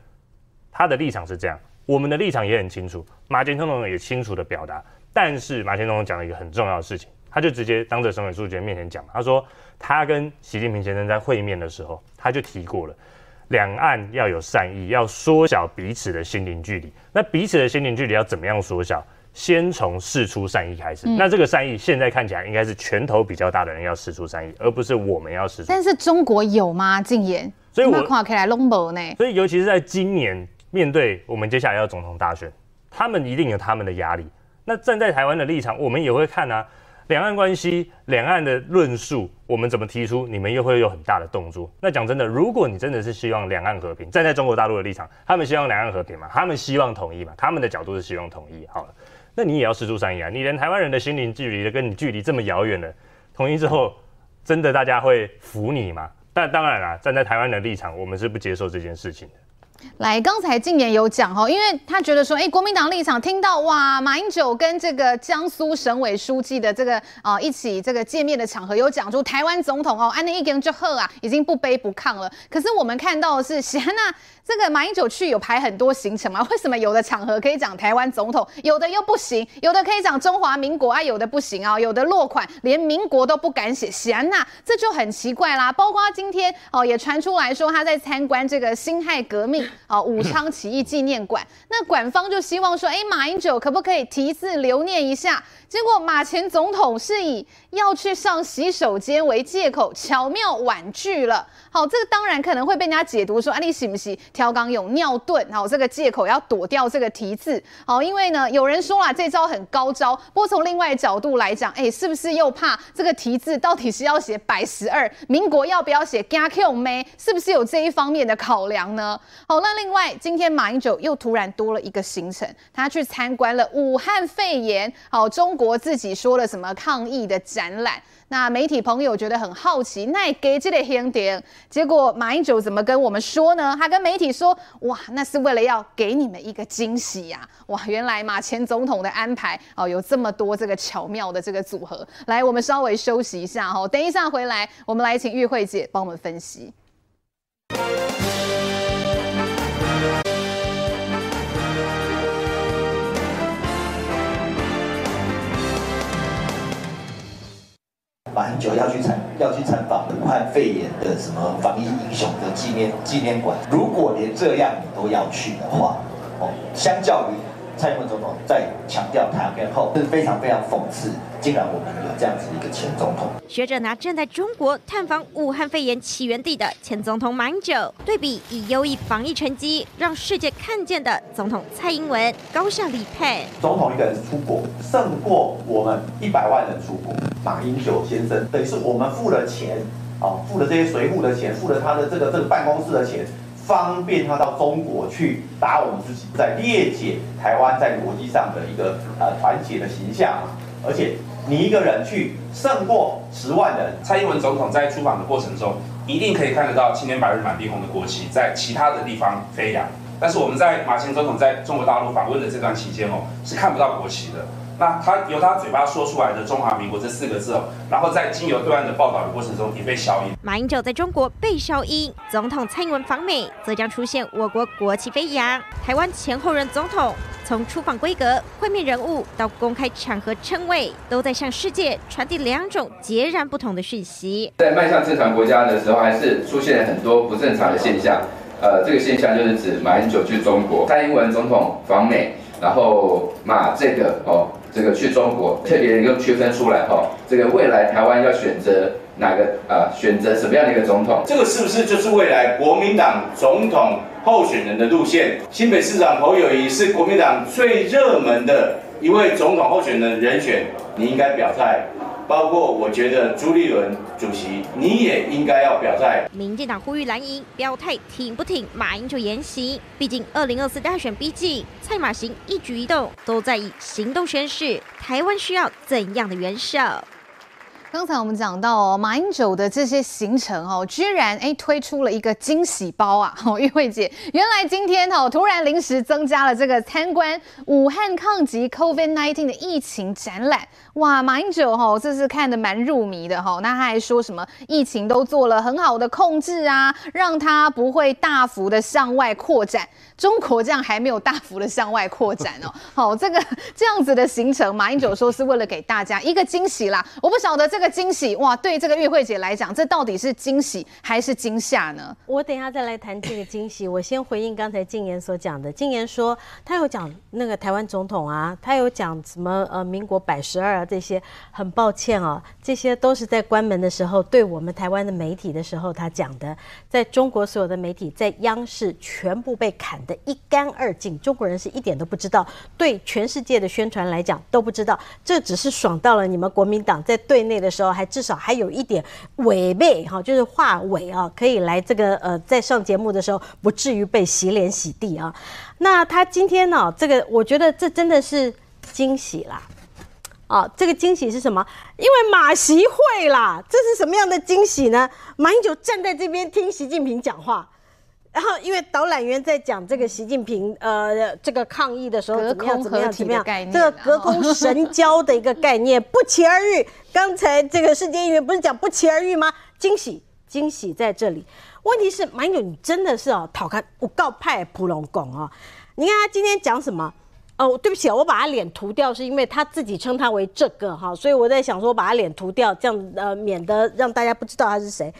他的立场是这样，我们的立场也很清楚，马前总统也清楚的表达，但是马前总统讲了一个很重要的事情，他就直接当着省委书记面前讲，他说他跟习近平先生在会面的时候，他就提过了。两岸要有善意，要缩小彼此的心灵距离。那彼此的心灵距离要怎么样缩小？先从释出善意开始。嗯、那这个善意现在看起来应该是拳头比较大的人要释出善意，而不是我们要释出。但是中国有吗？禁言，所以我看起来拢无呢。所以尤其是在今年面对我们接下来要总统大选，他们一定有他们的压力。那站在台湾的立场，我们也会看啊。两岸关系，两岸的论述，我们怎么提出，你们又会有很大的动作。那讲真的，如果你真的是希望两岸和平，站在中国大陆的立场，他们希望两岸和平嘛，他们希望统一嘛，他们的角度是希望统一。好了，那你也要释出善意啊！你连台湾人的心灵距离的跟你距离这么遥远了，统一之后，真的大家会服你吗？但当然啦，站在台湾的立场，我们是不接受这件事情的。来，刚才静言有讲哦，因为他觉得说，哎、国民党立场听到哇，马英九跟这个江苏省委书记的这个啊、一起这个见面的场合，有讲出台湾总统哦，安内一个人就喝啊，已经不卑不亢了。可是我们看到的是，喜安娜这个马英九去有排很多行程嘛？为什么有的场合可以讲台湾总统，有的又不行？有的可以讲中华民国啊，有的不行啊？有的落款连民国都不敢写，喜安娜这就很奇怪啦。包括今天哦，也传出来说他在参观这个辛亥革命。啊武昌起义纪念馆。那馆方就希望说，哎，马英九可不可以题字留念一下？结果马前总统是以要去上洗手间为借口，巧妙婉拒了。好，这个当然可能会被人家解读说，啊，你是不是调岗有尿遁？好，这个借口要躲掉这个题字。好，因为呢，有人说了，这招很高招。不过从另外角度来讲，哎，是不是又怕这个题字到底是要写百十二？民国要不要写加 Q 没？是不是有这一方面的考量呢？好，那另外今天马英九又突然多了一个行程，他去参观了武汉肺炎。好，中。国自己说了什么抗疫的展览？那媒体朋友觉得很好奇，那给这个香点，结果马英九怎么跟我们说呢？他跟媒体说：“哇，那是为了要给你们一个惊喜呀！哇，原来马前总统的安排哦，有这么多这个巧妙的这个组合。来，我们稍微休息一下哦，等一下回来，我们来请玉慧姐帮我们分析。”马英九要去参要去参访武汉肺炎的什么防疫英雄的纪念纪念馆，如果连这样你都要去的话，哦，相较于。蔡英文总统在强调台湾后，是非常非常讽刺，竟然我们有这样子一个前总统。学者拿正在中国探访武汉肺炎起源地的前总统马英九，对比以优异防疫成绩让世界看见的总统蔡英文，高下立判。总统一个人出国，胜过我们一百万人出国。马英九先生等于是我们付了钱，啊，付了这些随扈的钱，付了他的这个这个办公室的钱。方便他到中国去打我们自己，在裂解台湾在国际上的一个呃团结的形象，而且你一个人去胜过十万人。蔡英文总统在出访的过程中，一定可以看得到青天白日满地红的国旗在其他的地方飞扬，但是我们在马前总统在中国大陆访问的这段期间哦，是看不到国旗的。那他由他嘴巴说出来的“中华民国”这四个字哦，然后在经由对岸的报道的过程中也被消音。马英九在中国被消音，总统蔡英文访美则将出现我国国旗飞扬。台湾前后任总统从出访规格、会面人物到公开场合称谓，都在向世界传递两种截然不同的讯息。在迈向正常国家的时候，还是出现了很多不正常的现象。呃，这个现象就是指马英九去中国，蔡英文总统访美，然后马这个哦。这个去中国，特别又区分出来哈，这个未来台湾要选择哪个啊？选择什么样的一个总统？这个是不是就是未来国民党总统候选人的路线？新北市长侯友谊是国民党最热门的一位总统候选人人选，你应该表态。包括我觉得朱立伦主席，你也应该要表态。民进党呼吁蓝营表态挺不挺马英九言行？毕竟二零二四大选逼近，蔡马行一举一动都在以行动宣示台湾需要怎样的元首。刚才我们讲到哦，马英九的这些行程哦，居然哎推出了一个惊喜包啊！哦，玉慧姐，原来今天哦突然临时增加了这个参观武汉抗击 COVID-19 的疫情展览。哇，马英九哦，这是看得蛮入迷的吼。那他还说什么疫情都做了很好的控制啊，让他不会大幅的向外扩展。中国这样还没有大幅的向外扩展哦。好，这个这样子的行程，马英九说是为了给大家一个惊喜啦。我不晓得这个惊喜哇，对这个玉慧姐来讲，这到底是惊喜还是惊吓呢？我等一下再来谈这个惊喜。我先回应刚才静言所讲的。静言说他有讲那个台湾总统啊，他有讲什么呃民国百十二。这些很抱歉啊，这些都是在关门的时候对我们台湾的媒体的时候他讲的，在中国所有的媒体在央视全部被砍得一干二净，中国人是一点都不知道，对全世界的宣传来讲都不知道，这只是爽到了你们国民党在对内的时候还至少还有一点违背哈，就是话尾啊，可以来这个呃在上节目的时候不至于被洗脸洗地啊。那他今天呢，这个我觉得这真的是惊喜啦。啊，这个惊喜是什么？因为马习会啦，这是什么样的惊喜呢？马英九站在这边听习近平讲话，然后因为导览员在讲这个习近平呃这个抗议的时候怎么样怎么样怎么样，这个隔空神交的一个概念 不期而遇。刚才这个世界议员不是讲不期而遇吗？惊喜惊喜在这里。问题是马英九，你真的是哦，讨看我告派普龙拱啊！你看他今天讲什么？哦，对不起，我把他脸涂掉，是因为他自己称他为这个哈，所以我在想说，把他脸涂掉，这样呃，免得让大家不知道他是谁。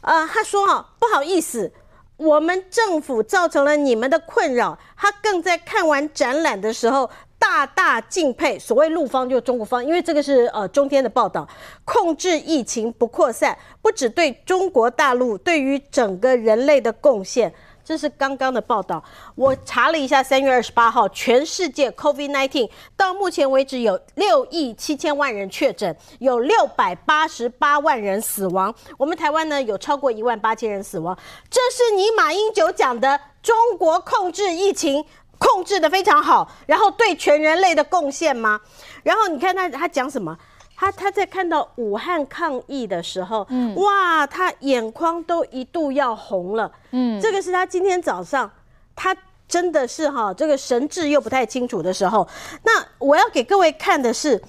呃，他说哈，不好意思，我们政府造成了你们的困扰，他更在看完展览的时候大大敬佩。所谓陆方就是中国方，因为这个是呃中天的报道，控制疫情不扩散，不只对中国大陆，对于整个人类的贡献。这是刚刚的报道，我查了一下，三月二十八号，全世界 COVID-19 到目前为止有六亿七千万人确诊，有六百八十八万人死亡。我们台湾呢，有超过一万八千人死亡。这是你马英九讲的中国控制疫情控制的非常好，然后对全人类的贡献吗？然后你看他他讲什么？他他在看到武汉抗疫的时候，嗯，哇，他眼眶都一度要红了，嗯，这个是他今天早上，他真的是哈，这个神志又不太清楚的时候。那我要给各位看的是，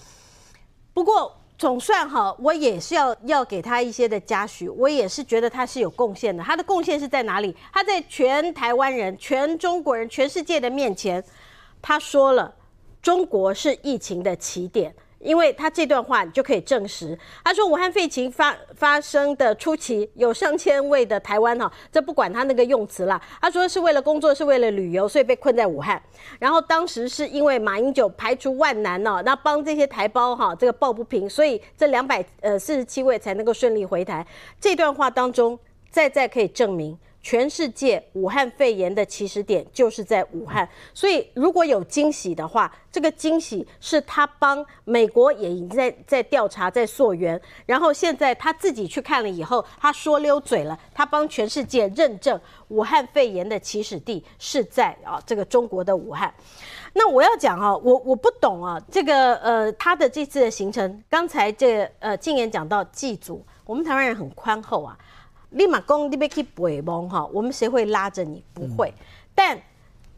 不过总算哈，我也是要要给他一些的嘉许，我也是觉得他是有贡献的。他的贡献是在哪里？他在全台湾人、全中国人、全世界的面前，他说了，中国是疫情的起点。因为他这段话，你就可以证实。他说，武汉肺炎发发生的初期，有上千位的台湾哈，这不管他那个用词啦。他说是为了工作，是为了旅游，所以被困在武汉。然后当时是因为马英九排除万难呢，那帮这些台胞哈这个抱不平，所以这两百呃四十七位才能够顺利回台。这段话当中，再再可以证明。全世界武汉肺炎的起始点就是在武汉，所以如果有惊喜的话，这个惊喜是他帮美国也已经在在调查、在溯源，然后现在他自己去看了以后，他说溜嘴了，他帮全世界认证武汉肺炎的起始地是在啊这个中国的武汉。那我要讲啊，我我不懂啊，这个呃他的这次的行程，刚才这、呃静言讲到祭祖，我们台湾人很宽厚啊。立马攻，你别去背蒙哈，我们谁会拉着你？不会。但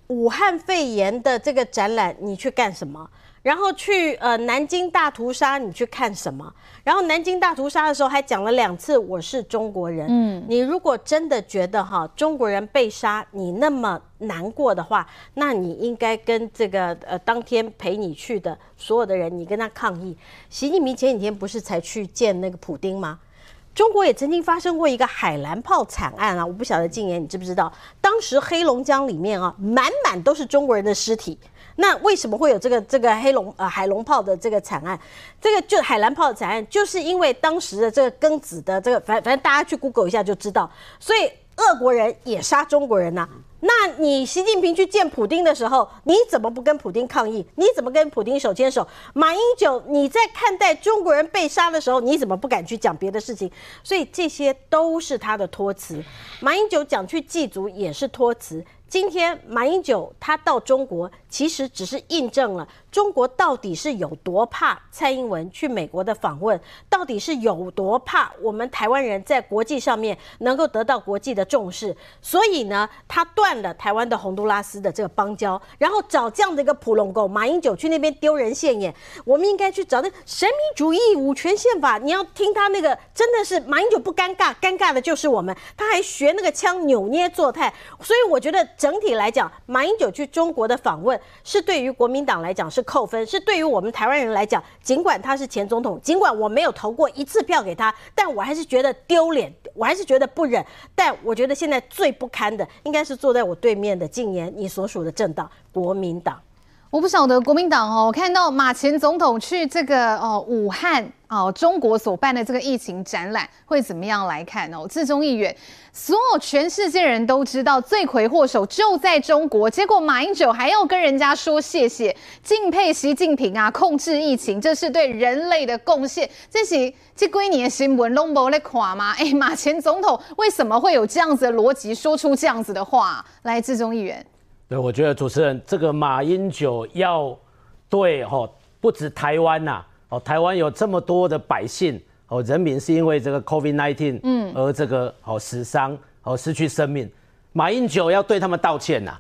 武汉肺炎的这个展览，你去干什么？然后去呃南京大屠杀，你去看什么？然后南京大屠杀的时候还讲了两次我是中国人。嗯，你如果真的觉得哈中国人被杀你那么难过的话，那你应该跟这个呃当天陪你去的所有的人，你跟他抗议。习近平前几天不是才去见那个普丁吗？中国也曾经发生过一个海蓝炮惨案啊！我不晓得静言你知不知道？当时黑龙江里面啊，满满都是中国人的尸体。那为什么会有这个这个黑龙呃海龙炮的这个惨案？这个就海蓝炮的惨案，就是因为当时的这个庚子的这个，反反正大家去 Google 一下就知道。所以俄国人也杀中国人呐、那你习近平去见普京的时候，你怎么不跟普京抗议？你怎么跟普京手牵手？马英九，你在看待中国人被杀的时候，你怎么不敢去讲别的事情？所以这些都是他的托词。马英九讲去祭祖也是托词。今天马英九他到中国，其实只是印证了中国到底是有多怕蔡英文去美国的访问，到底是有多怕我们台湾人在国际上面能够得到国际的重视。所以呢，他断了台湾的洪都拉斯的这个邦交，然后找这样的一个普拢贡马英九去那边丢人现眼。我们应该去找那神秘主义五权宪法，你要听他那个真的是马英九不尴尬，尴尬的就是我们。他还学那个腔扭捏作态，所以我觉得。整体来讲，马英九去中国的访问是对于国民党来讲是扣分，是对于我们台湾人来讲，尽管他是前总统，尽管我没有投过一次票给他，但我还是觉得丢脸，我还是觉得不忍。但我觉得现在最不堪的，应该是坐在我对面的静言，你所属的政党国民党。我不晓得国民党哦，我看到马前总统去这个哦武汉好中国所办的这个疫情展览会怎么样来看哦？志忠议员，所有全世界人都知道罪魁祸首就在中国，结果马英九还要跟人家说谢谢，敬佩习近平啊，控制疫情，这是对人类的贡献。这是这几年的新闻拢无在看吗？哎，马前总统为什么会有这样子的逻辑，说出这样子的话？来，志忠议员。对，我觉得主持人这个马英九要对哦，不止台湾呐，哦，台湾有这么多的百姓哦，人民是因为这个 COVID-19 嗯。而这个哦死伤哦失去生命，马英九要对他们道歉呐，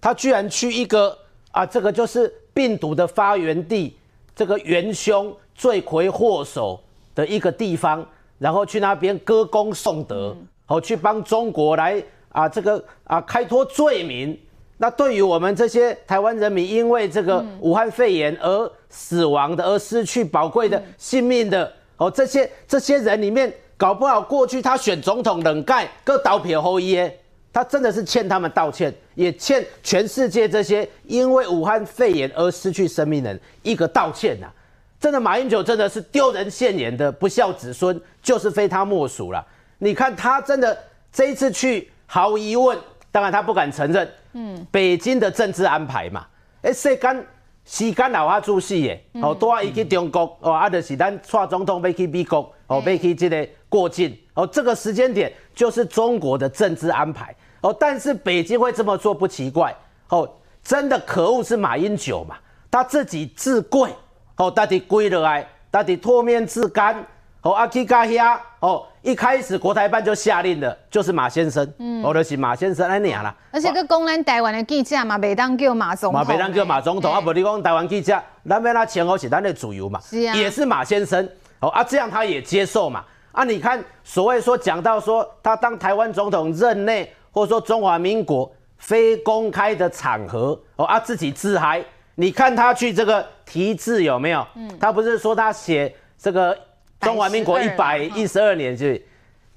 他居然去一个啊，这个就是病毒的发源地，这个元凶罪魁祸首的一个地方，然后去那边歌功颂德，哦，去帮中国来啊这个啊开脱罪名。那对于我们这些台湾人民，因为这个武汉肺炎而死亡的，而失去宝贵的性命的，哦，这些这些人里面，搞不好过去他选总统冷盖，各倒撇后耶，他真的是欠他们道歉，也欠全世界这些因为武汉肺炎而失去生命的人一个道歉呐、啊。真的，马英九真的是丢人现眼的不孝子孙，就是非他莫属了。你看他真的这一次去，毫无疑问，当然他不敢承认，嗯，北京的政治安排嘛，哎，时间时间老阿主席耶，哦，多阿一去中国，哦，阿就是咱蔡总统要去美国，哦，要去这个过境，哦，这个时间点就是中国的政治安排。哦，但是北京会这么做不奇怪。哦，真的可恶是马英九嘛，他自己自贵。哦，到底跪了来，到底脱面自干。哦，阿基加亚。哦，一开始国台办就下令的，就是马先生。嗯，我就是马先生来念啦。而且个公安台湾的记者嘛，每当叫马总统。每当叫马总统，啊，不你讲台湾记者，那边他前后是咱的主流嘛。是啊。也是马先生。哦啊，这样他也接受嘛。啊，你看所谓说讲到说他当台湾总统任内。或者说中华民国非公开的场合哦啊，自己自嗨，你看他去这个题字有没有？嗯，他不是说他写这个中华民国一百一十二年是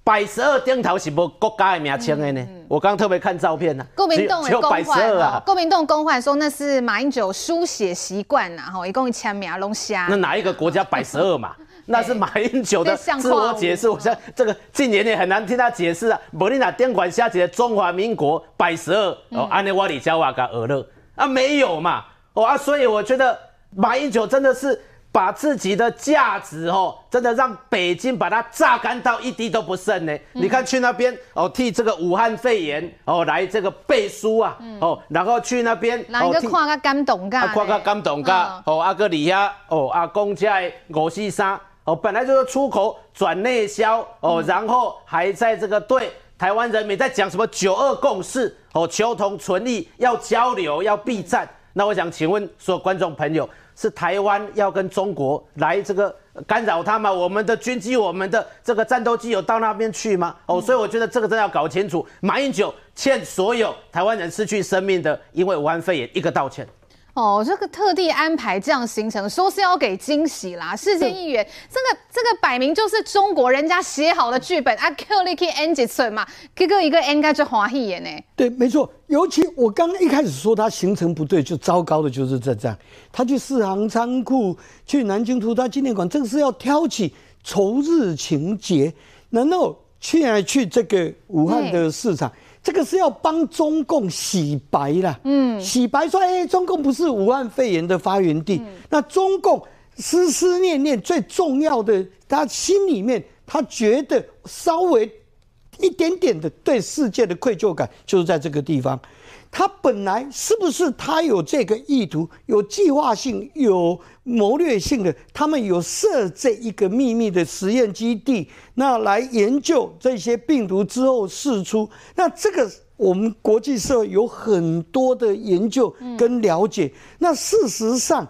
百十二顶头是无国家的名称的呢？嗯嗯、我刚刚特别看照片呢、啊，国民党的公函啊，国民党公函说那是马英九书写习惯呐，哈，一共签名龙虾。那哪一个国家百十二嘛？那是马英九的自我解释，我想这个近年也很难听他解释啊。莫你那电管下写中华民国百十二哦，安尼瓦里加瓦嘎尔勒啊，没有嘛哦啊，所以我觉得马英九真的是把自己的价值哦，真的让北京把它榨干到一滴都不剩呢。你看去那边哦，替这个武汉肺炎哦来这个背书啊哦，然后去那边来个看个感动噶，看个感动噶哦，阿哥里亚哦，阿公家五四三。哦，本来就是出口转内销哦，然后还在这个对台湾人民在讲什么九二共识哦，求同存异，要交流，要避战。那我想请问所有观众朋友，是台湾要跟中国来这个干扰他吗？我们的军机、我们的这个战斗机有到那边去吗？哦，所以我觉得这个真的要搞清楚。马英九欠所有台湾人失去生命的，因为武汉肺炎一个道歉。哦，这个特地安排这样行程，说是要给惊喜啦。世界议员，这个这个摆明就是中国人家写好的剧本啊，克里克 N 几寸嘛，这个一个应该就欢喜演呢。对，没错。尤其我刚刚一开始说他行程不对，就糟糕的就是这这样。他去四行仓库，去南京屠杀纪念馆，这个是要挑起仇日情节。难道去来去这个武汉的市场？这个是要帮中共洗白啦，嗯，洗白说，哎，中共不是武汉肺炎的发源地。嗯、那中共思思念念最重要的，他心里面他觉得稍微一点点的对世界的愧疚感，就是在这个地方。他本来是不是他有这个意图，有计划性、有谋略性的？他们有设这一个秘密的实验基地，那来研究这些病毒之后释出。那这个我们国际社会有很多的研究跟了解。那事实上。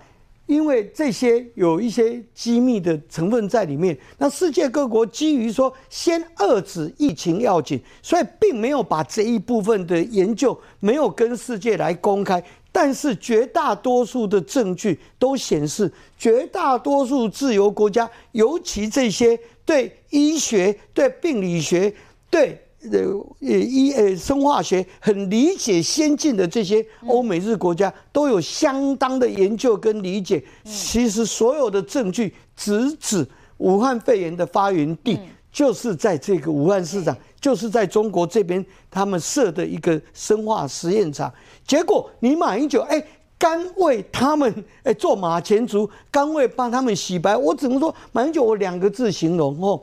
因为这些有一些机密的成分在里面，那世界各国基于说先遏止疫情要紧，所以并没有把这一部分的研究没有跟世界来公开。但是绝大多数的证据都显示，绝大多数自由国家，尤其这些对医学、对病理学、对。呃，医呃生化学很理解先进的这些欧美日国家都有相当的研究跟理解。其实所有的证据直指武汉肺炎的发源地就是在这个武汉市场，就是在中国这边他们设的一个生化实验场。结果你马英九哎，甘为他们哎做马前卒，甘为帮他们洗白。我只能说马英九，我两个字形容哦，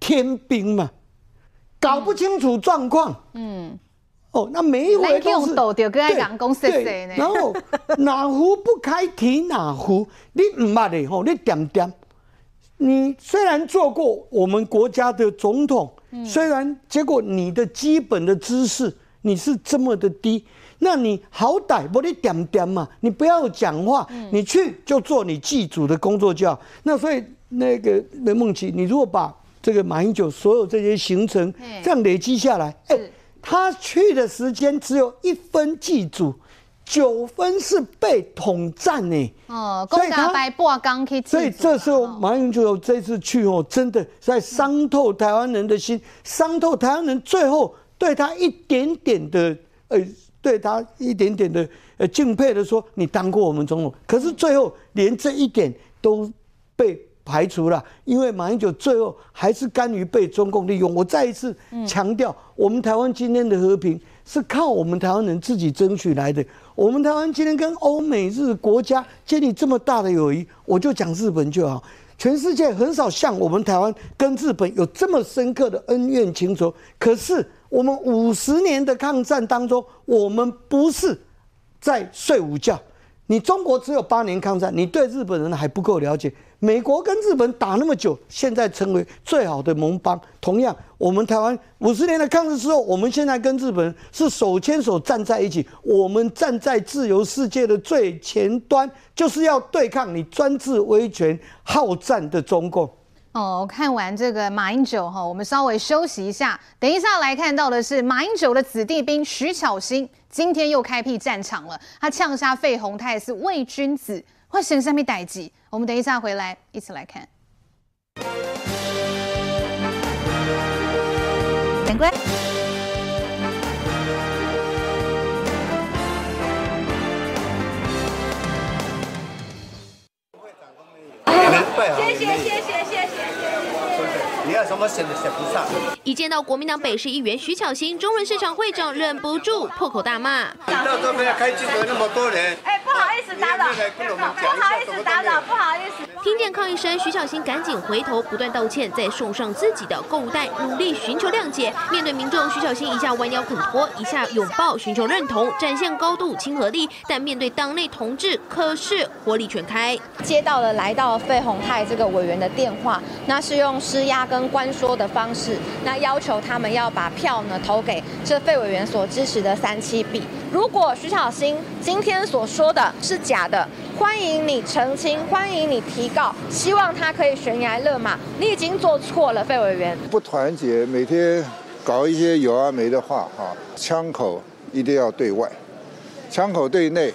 天兵嘛。搞不清楚状况，嗯，哦，那每一回都是对对，然后哪壶不开提哪壶，你唔捌的吼，你点点，你虽然做过我们国家的总统，虽然结果你的基本的知识你是这么的低，那你好歹不你点点嘛，你不要讲话，你去就做你祭祖的工作就好。那所以那个雷梦琪，你如果把这个马英九所有这些行程这样累积下来，哎，他去的时间只有一分祭祖，九分是被统战呢。哦，所以他白挂钢去。所以这时候马英九这次去哦，真的在伤透台湾人的心，伤透台湾人，最后对他一点点的呃，对他一点点的呃敬佩的说，你当过我们总统，可是最后连这一点都被排除了，因为马英九最后还是甘于被中共利用。我再一次强调，我们台湾今天的和平是靠我们台湾人自己争取来的。我们台湾今天跟欧美日国家建立这么大的友谊，我就讲日本就好。全世界很少像我们台湾跟日本有这么深刻的恩怨情仇。可是我们五十年的抗战当中，我们不是在睡午觉。你中国只有八年抗战，你对日本人还不够了解。美国跟日本打那么久，现在成为最好的盟邦。同样，我们台湾五十年的抗日之后，我们现在跟日本是手牵手站在一起。我们站在自由世界的最前端，就是要对抗你专制威权好战的中共。哦，看完这个马英九哈，我们稍微休息一下，等一下来看到的是马英九的子弟兵徐巧芯，今天又开辟战场了。他呛杀费鸿泰是伪君子，会选什么代志？我们等一下回来一起来看。等会。谢谢谢谢谢谢。你要什么写的写不上？一见到国民党北市议员徐巧芯，中仑市场会长忍不住破口大骂。到这边开记者那么多人。哎，不好意思打扰。不好意思打扰，不好意思。听见抗议声，徐巧芯赶紧回头，不断道歉，再送上自己的购物袋，努力寻求谅解。面对民众，徐巧芯一下弯腰恳托，一下拥抱寻求认同，展现高度亲和力。但面对党内同志，可是火力全开。接到了来到费鸿泰这个委员的电话，那是用施压跟关说的方式，那要求他们要把票呢投给这费委员所支持的三七 B。如果徐小新今天所说的是假的，欢迎你澄清，欢迎你提告，希望他可以悬崖勒马。你已经做错了，费委员。不团结，每天搞一些有啊没的话，哈，枪口一定要对外，枪口对内，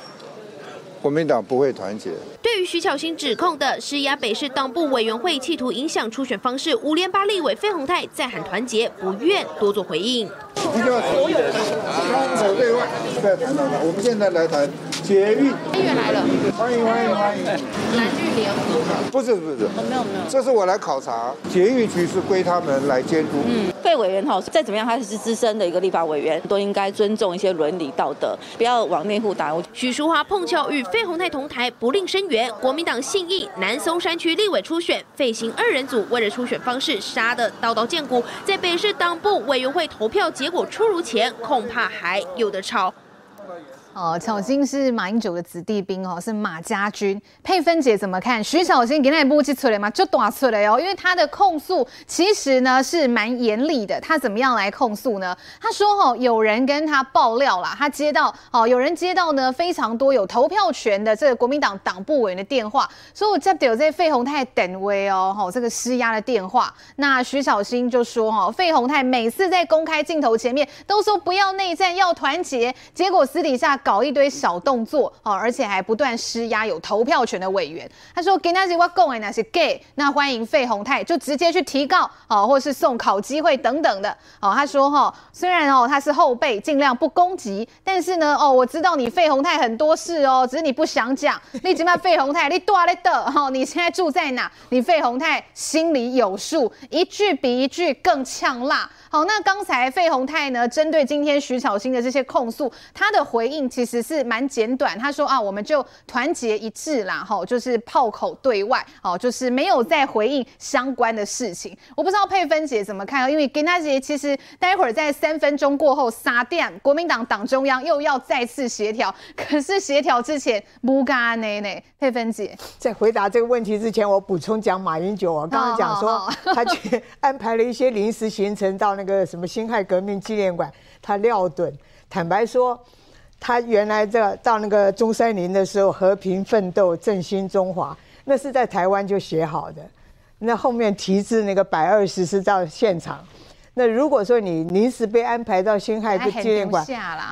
国民党不会团结。对于徐巧芯指控的施压北市党部委员会，企图影响初选方式，五连八立委费鸿泰再喊团结，不愿多做回应。所有人枪口对外？我们现在来谈。捷运，议员来了，欢迎欢迎欢迎。蓝绿联合，不是不是，没有没有，这是我来考察，捷运局是归他们来监督。嗯，费委员哈，再怎么样他是资深的一个立法委员，都应该尊重一些伦理道德，不要往内户打。许淑华碰巧与费鸿泰同台，不吝声援。国民党信义南松山区立委初选，费行二人组为了初选方式杀得刀刀见骨，在北市党部委员会投票结果出炉前，恐怕还有的吵。哦，巧芯是马英九的子弟兵哦，是马家军。佩芬姐怎么看？徐巧芯给那部记出来吗？就打出来哦，因为他的控诉其实呢是蛮严厉的。他怎么样来控诉呢？他说哦，有人跟他爆料啦，他接到哦，有人接到呢非常多有投票权的这个国民党党部委员的电话，说我接到这费鸿泰等位哦，吼这个施压的电话。那徐巧芯就说哦，费鸿泰每次在公开镜头前面都说不要内战，要团结，结果私底下。搞一堆小动作哦，而且还不断施压有投票权的委员。他说：“给那些我讲的那些 gay，那欢迎费鸿泰就直接去提告哦，或是送考机会等等的哦。”他说：“哈，虽然哦他是后辈，尽量不攻击，但是呢哦，我知道你费鸿泰很多事哦，只是你不想讲。你起码费鸿泰你多了的哈，你现在住在哪？你费鸿泰心里有数，一句比一句更呛辣。”好，那刚才费鸿泰呢，针对今天徐巧芯的这些控诉，他的回应其实是蛮简短。他说啊，我们就团结一致啦，吼，就是炮口对外，哦，就是没有再回应相关的事情。我不知道佩芬姐怎么看啊，因为给那姐其实待会儿在三分钟过后，杀电国民党党中央又要再次协调，可是协调之前不干呢呢？佩芬姐在回答这个问题之前，我补充讲马英九，我刚刚讲说他去 安排了一些临时行程到。那个什么辛亥革命纪念馆，他撂趸。坦白说，他原来这到那个中山陵的时候，和平奋斗，振兴中华，那是在台湾就写好的。那后面题字那个百二十是到现场。那如果说你临时被安排到辛亥纪念馆，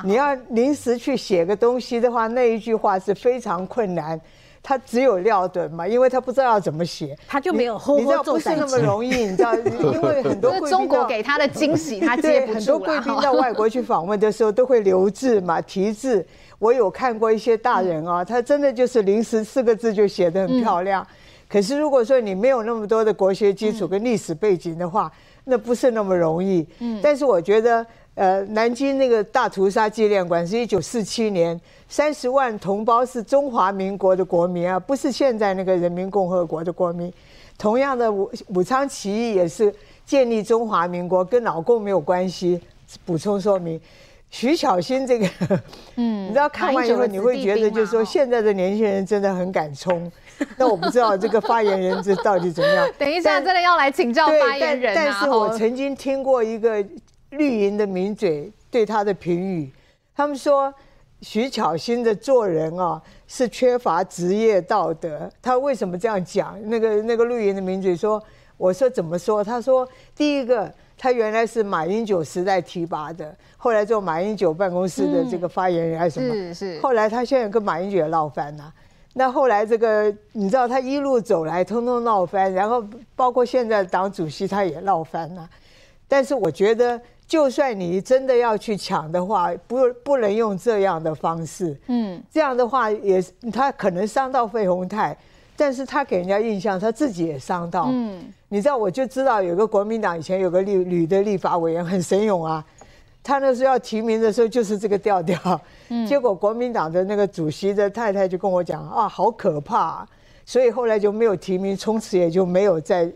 你要临时去写个东西的话，那一句话是非常困难。他只有撂趸嘛，因为他不知道要怎么写，他就没有后你知道不是那么容易，你知道，因为很多 贵宾中国给他的惊喜，他接不住。很多贵宾到外国去访问的时候都会留字嘛，题字。我有看过一些大人啊，他真的就是临时四个字就写得很漂亮。可是如果说你没有那么多的国学基础跟历史背景的话，那不是那么容易。嗯，但是我觉得。呃，南京那个大屠杀纪念馆是一九四七年，三十万同胞是中华民国的国民啊，不是现在那个人民共和国的国民。同样的武武昌起义也是建立中华民国，跟老共没有关系。补充说明，徐巧芯这个，嗯，你知道看完以后你会觉得，就是说现在的年轻人真的很敢冲。那我不知道这个发言人这到底怎么样。等一下，真的要来请教发言人啊。但是我曾经听过一个。绿营的名嘴对他的评语，他们说徐巧芯的做人啊是缺乏职业道德。他为什么这样讲？那个那个绿营的名嘴说：“我说怎么说？他说第一个，他原来是马英九时代提拔的，后来做马英九办公室的这个发言人还是什么？是是。后来他现在跟马英九也闹翻了。那后来这个你知道，他一路走来，通通闹翻，然后包括现在的党主席他也闹翻了。但是我觉得。就算你真的要去抢的话，不不能用这样的方式。嗯，这样的话也他可能伤到费鸿泰，但是他给人家印象他自己也伤到。嗯，你知道我就知道有个国民党以前有个立女的立法委员很神勇啊，他那时候要提名的时候就是这个调调。嗯，结果国民党的那个主席的太太就跟我讲啊，好可怕啊，所以后来就没有提名，从此也就没有再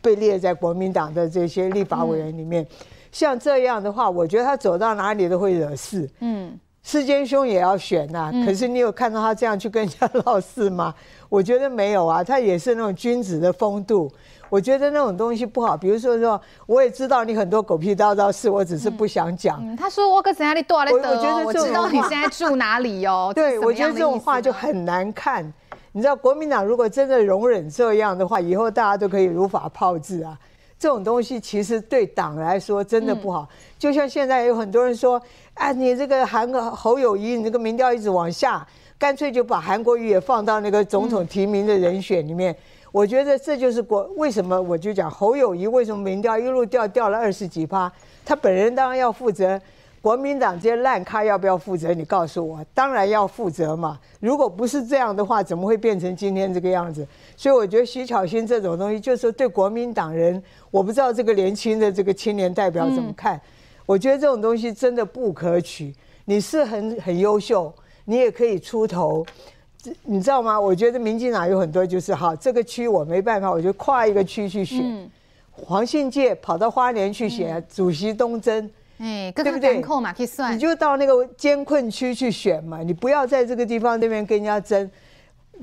被列在国民党的这些立法委员里面。嗯像这样的话，我觉得他走到哪里都会惹事。嗯，世坚兄也要选呐、啊，可是你有看到他这样去跟人家闹事吗？我觉得没有啊，他也是那种君子的风度。我觉得那种东西不好。比如说说，我也知道你很多狗屁叨叨事，我只是不想讲、嗯嗯。他说我可在哪里躲来的？我觉得我知道你现在住哪里哦。对，我觉得这种 话就很难看。你知道，国民党如果真的容忍这样的话，以后大家都可以如法炮制啊。这种东西其实对党来说真的不好，就像现在有很多人说，哎，你这个韩国侯友谊，你这个民调一直往下，干脆就把韩国瑜也放到那个总统提名的人选里面。我觉得这就是国为什么我就讲侯友谊为什么民调一路掉掉了二十几趴，他本人当然要负责。国民党这些烂咖要不要负责？你告诉我，当然要负责嘛。如果不是这样的话，怎么会变成今天这个样子？所以我觉得徐巧芯这种东西，就是对国民党人，我不知道这个年轻的这个青年代表怎么看。我觉得这种东西真的不可取。你是很很优秀，你也可以出头，你知道吗？我觉得民进党有很多就是哈，这个区我没办法，我就跨一个区去选。黄信介跑到花莲去选主席东征。哎，对不对？你就到那个艰困区去选嘛，你不要在这个地方那边跟人家争。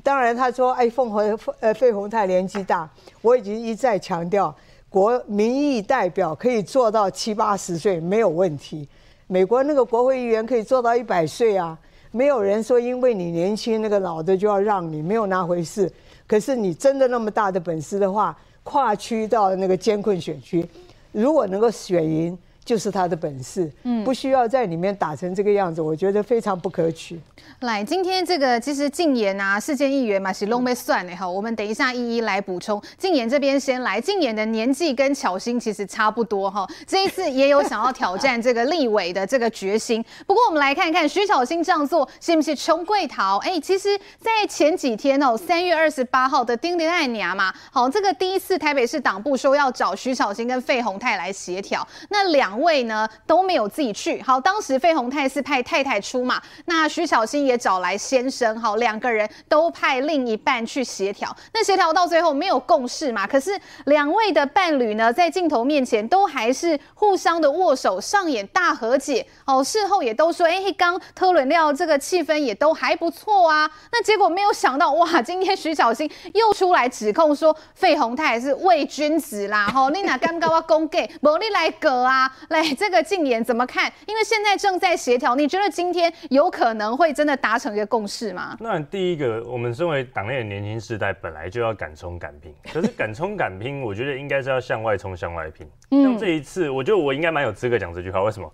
当然，他说：“哎，凤凰呃，费鸿泰年纪大，我已经一再强调，国民意代表可以做到七八十岁没有问题。美国那个国会议员可以做到一百岁啊，没有人说因为你年轻，那个老的就要让你，没有那回事。可是你真的那么大的本事的话，跨区到那个艰困选区，如果能够选赢。”就是他的本事，嗯，不需要在里面打成这个样子，我觉得非常不可取。来，今天这个其实竞演啊，世坚议员嘛是拢没算的哈，我们等一下一一来补充。竞演这边先来，竞演的年纪跟巧心其实差不多哈，这一次也有想要挑战这个立委的这个决心。不过我们来看看徐巧芯这样做是不是穷贵桃？哎，其实，在前几天哦，三月二十八号的丁丁爱娘嘛，好，这个第一次台北市党部说要找徐巧芯跟费鸿泰来协调，那两。位呢都没有自己去，好，当时费鸿泰是派太太出马，那徐小新也找来先生，好，两个人都派另一半去协调，那协调到最后没有共识嘛，可是两位的伴侣呢，在镜头面前都还是互相的握手，上演大和解，哦，事后也都说，哎，刚讨论了这个气氛也都还不错啊，那结果没有想到，哇，今天徐小新又出来指控说费鸿泰是伪君子啦，吼，你哪敢跟我讲假，无你来过啊。来，这个竞演怎么看？因为现在正在协调，你觉得今天有可能会真的达成一个共识吗？那第一个，我们身为党内的年轻世代，本来就要敢冲敢拼。可是敢冲敢拼，我觉得应该是要向外冲向外拼。像这一次，我觉得我应该蛮有资格讲这句话。为什么？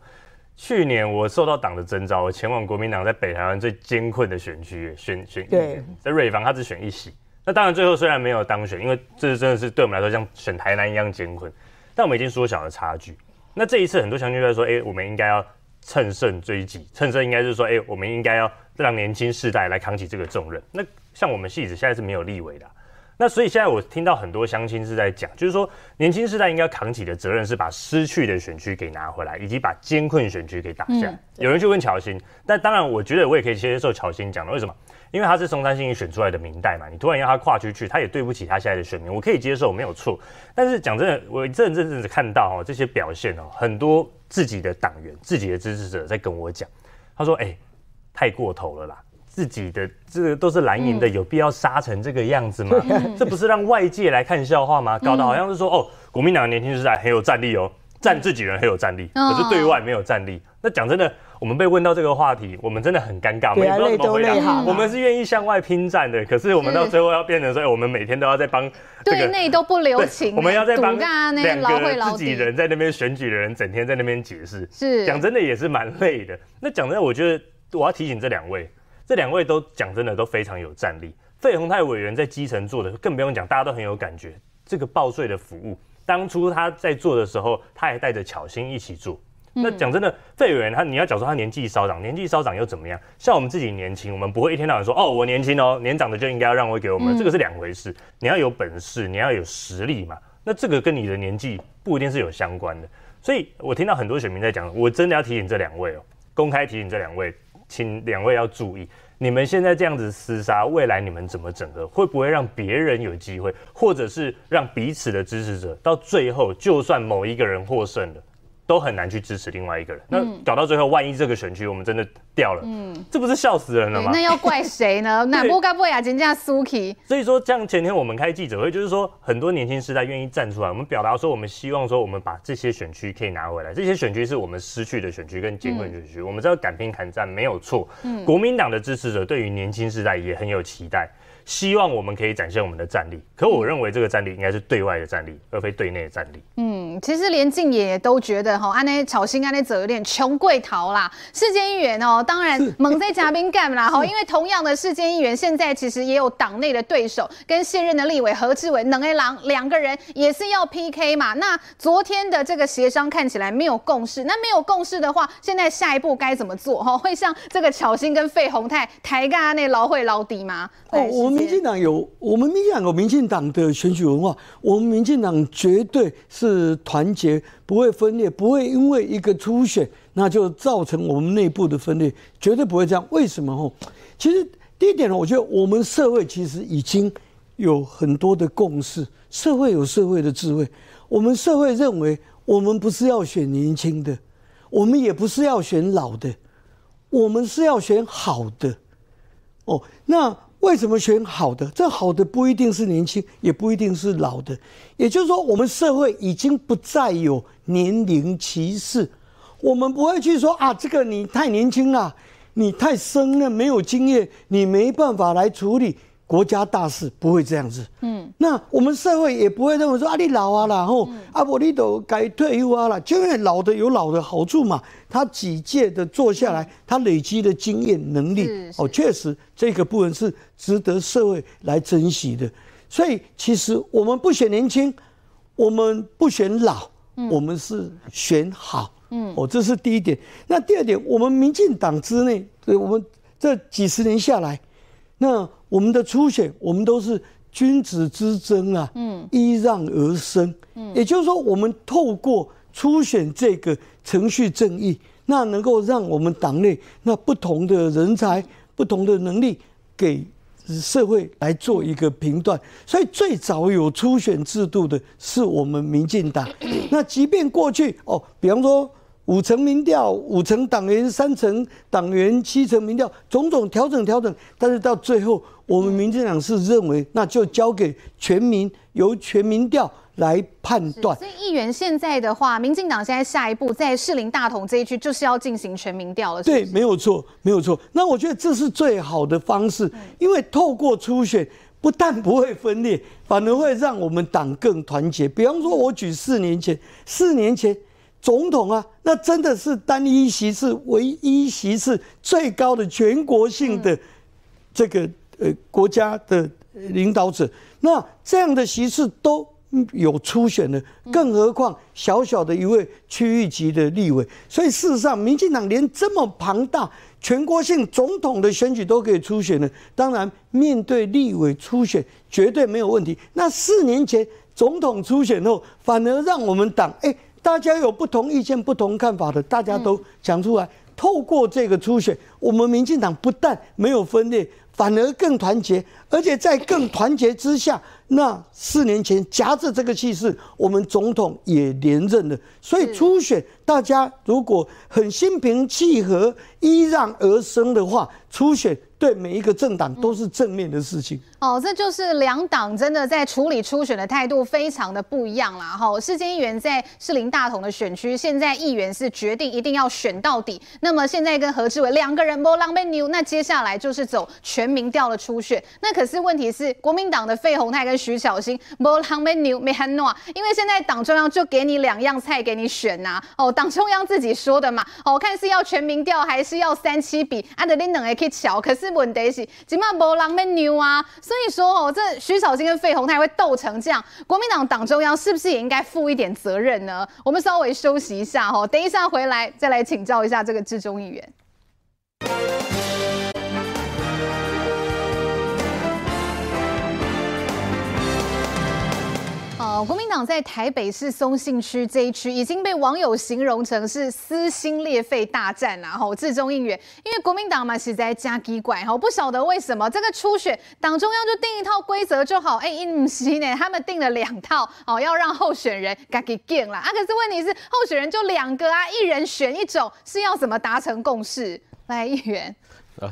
去年我受到党的征召，我前往国民党在北台湾最艰困的选区选选对，在瑞芳，他只选一席。那当然最后虽然没有当选，因为这真的是对我们来说像选台南一样艰困，但我们已经缩小了差距。那这一次很多乡亲在说，哎、欸，我们应该要乘胜追击，乘胜应该是说，哎、欸，我们应该要让年轻世代来扛起这个重任。那像我们戏子现在是没有立委的、啊。那所以现在我听到很多乡亲是在讲，就是说年轻世代应该扛起的责任是把失去的选区给拿回来，以及把艰困选区给打下。嗯、有人去问乔欣，但当然我觉得我也可以接受乔欣讲的，为什么？因为他是松山信义选出来的明代嘛，你突然要他跨区去，他也对不起他现在的选民，我可以接受，没有错。但是讲真的，我这阵子看到哦这些表现哦，很多自己的党员、自己的支持者在跟我讲，他说：“哎、欸，太过头了啦。”自己的这个都是蓝营的，有必要杀成这个样子吗？嗯、这不是让外界来看笑话吗？搞得好像是说，哦，国民党的年轻时代很有战力哦，站自己人很有战力，可是对外没有战力。那讲真的，我们被问到这个话题，我们真的很尴尬，我们也不知道怎么回答。我们是愿意向外拼战的，可是我们到最后要变成说，我们每天都要在帮对内都不留情，我们要在帮两个自己人在那边选举的人，整天在那边解释。是讲真的也是蛮累的。那讲真的，我觉得我要提醒这两位。这两位都讲真的都非常有战力。费鸿泰委员在基层做的更不用讲，大家都很有感觉。这个报税的服务，当初他在做的时候，他还带着巧心一起做。那讲真的，费委员他你要讲说他年纪稍长，年纪稍长又怎么样？像我们自己年轻，我们不会一天到晚说哦，我年轻哦，年长的就应该要让位给我们，这个是两回事。你要有本事，你要有实力嘛。那这个跟你的年纪不一定是有相关的。所以我听到很多选民在讲，我真的要提醒这两位哦，公开提醒这两位。请两位要注意，你们现在这样子厮杀，未来你们怎么整合？会不会让别人有机会，或者是让彼此的支持者到最后，就算某一个人获胜了？都很难去支持另外一个人，那搞到最后，万一这个选区我们真的掉了，嗯，这不是笑死人了吗？那要怪谁呢？那不该不雅金加苏 k 所以说，像前天我们开记者会，就是说很多年轻世代愿意站出来，我们表达说，我们希望说，我们把这些选区可以拿回来。这些选区是我们失去的选区跟艰困选区，嗯、我们知道敢拼敢战没有错。嗯，国民党的支持者对于年轻世代也很有期待。希望我们可以展现我们的战力，可我认为这个战力应该是对外的战力，而非对内的战力。嗯，其实连静也都觉得哈，安内巧心安内走有点穷贵逃啦。世坚议员哦，当然猛在嘉宾干啦哈，因为同样的世坚议员现在其实也有党内的对手，跟现任的立委何志伟、能 A 郎两个人也是要 PK 嘛。那昨天的这个协商看起来没有共识，那没有共识的话，现在下一步该怎么做哈？会像这个巧心跟费宏泰抬杠安内劳会劳底吗？哦，我们民进党有我们民进党有民进党的选举文化，我们民进党绝对是团结，不会分裂，不会因为一个初选那就造成我们内部的分裂，绝对不会这样。为什么？吼，其实第一点呢，我觉得我们社会其实已经有很多的共识，社会有社会的智慧。我们社会认为，我们不是要选年轻的，我们也不是要选老的，我们是要选好的。哦，那。为什么选好的？这好的不一定是年轻，也不一定是老的。也就是说，我们社会已经不再有年龄歧视。我们不会去说啊，这个你太年轻了，你太生了，没有经验，你没办法来处理。国家大事不会这样子，嗯，那我们社会也不会认为说啊，你老啊，然后啊，不，你都该退休啊了，就因为老的有老的好处嘛，他几届的做下来，他累积的经验能力，哦，确实这个部分是值得社会来珍惜的。所以其实我们不选年轻，我们不选老，我们是选好，嗯，哦，这是第一点。那第二点，我们民进党之内，对，我们这几十年下来，那。我们的初选，我们都是君子之争啊，嗯，依让而生，嗯，也就是说，我们透过初选这个程序正义，那能够让我们党内那不同的人才、不同的能力给社会来做一个评断。所以最早有初选制度的是我们民进党。那即便过去哦，比方说。五成民调，五成党员，三成党员，七成民调，种种调整调整，但是到最后，我们民进党是认为，那就交给全民，由全民调来判断。所以议员现在的话，民进党现在下一步在士林大同这一区就是要进行全民调了是不是？对，没有错，没有错。那我觉得这是最好的方式，因为透过初选，不但不会分裂，反而会让我们党更团结。比方说，我举四年前，四年前。总统啊，那真的是单一席次、唯一席次最高的全国性的这个呃国家的领导者。那这样的席次都有初选的，更何况小小的一位区域级的立委。所以事实上，民进党连这么庞大。全国性总统的选举都可以初选的，当然面对立委初选绝对没有问题。那四年前总统初选后，反而让我们党哎，大家有不同意见、不同看法的，大家都讲出来。透过这个初选，我们民进党不但没有分裂，反而更团结，而且在更团结之下，那四年前夹着这个气势，我们总统也连任了。所以初选大家如果很心平气和。依让而生的话，初选对每一个政党都是正面的事情。哦，这就是两党真的在处理初选的态度非常的不一样啦。哈，世坚议员在士林大同的选区，现在议员是决定一定要选到底。那么现在跟何志伟两个人不浪被牛，那接下来就是走全民调的初选。那可是问题是，国民党的费鸿泰跟徐巧芯不浪被牛没喊诺，因为现在党中央就给你两样菜给你选呐、啊。哦，党中央自己说的嘛。哦，看是要全民调还是？要三七比，啊，得恁两个去乔，可是问题是，今嘛无人要牛啊，所以说哦，这徐巧芯跟费鸿泰会斗成这样，国民党党中央是不是也应该负一点责任呢？我们稍微休息一下哈，等一下回来再来请教一下这个志中议员。哦，国民党在台北市松信区这一区已经被网友形容成是撕心裂肺大战啦！吼，志忠议员，因为国民党嘛是在加机拐，吼，不晓得为什么这个初选党中央就定一套规则就好，哎、欸，不是呢，他们定了两套，哦，要让候选人自己拣啦，啊，可是问题是候选人就两个啊，一人选一种，是要怎么达成共识？来，议员，呃，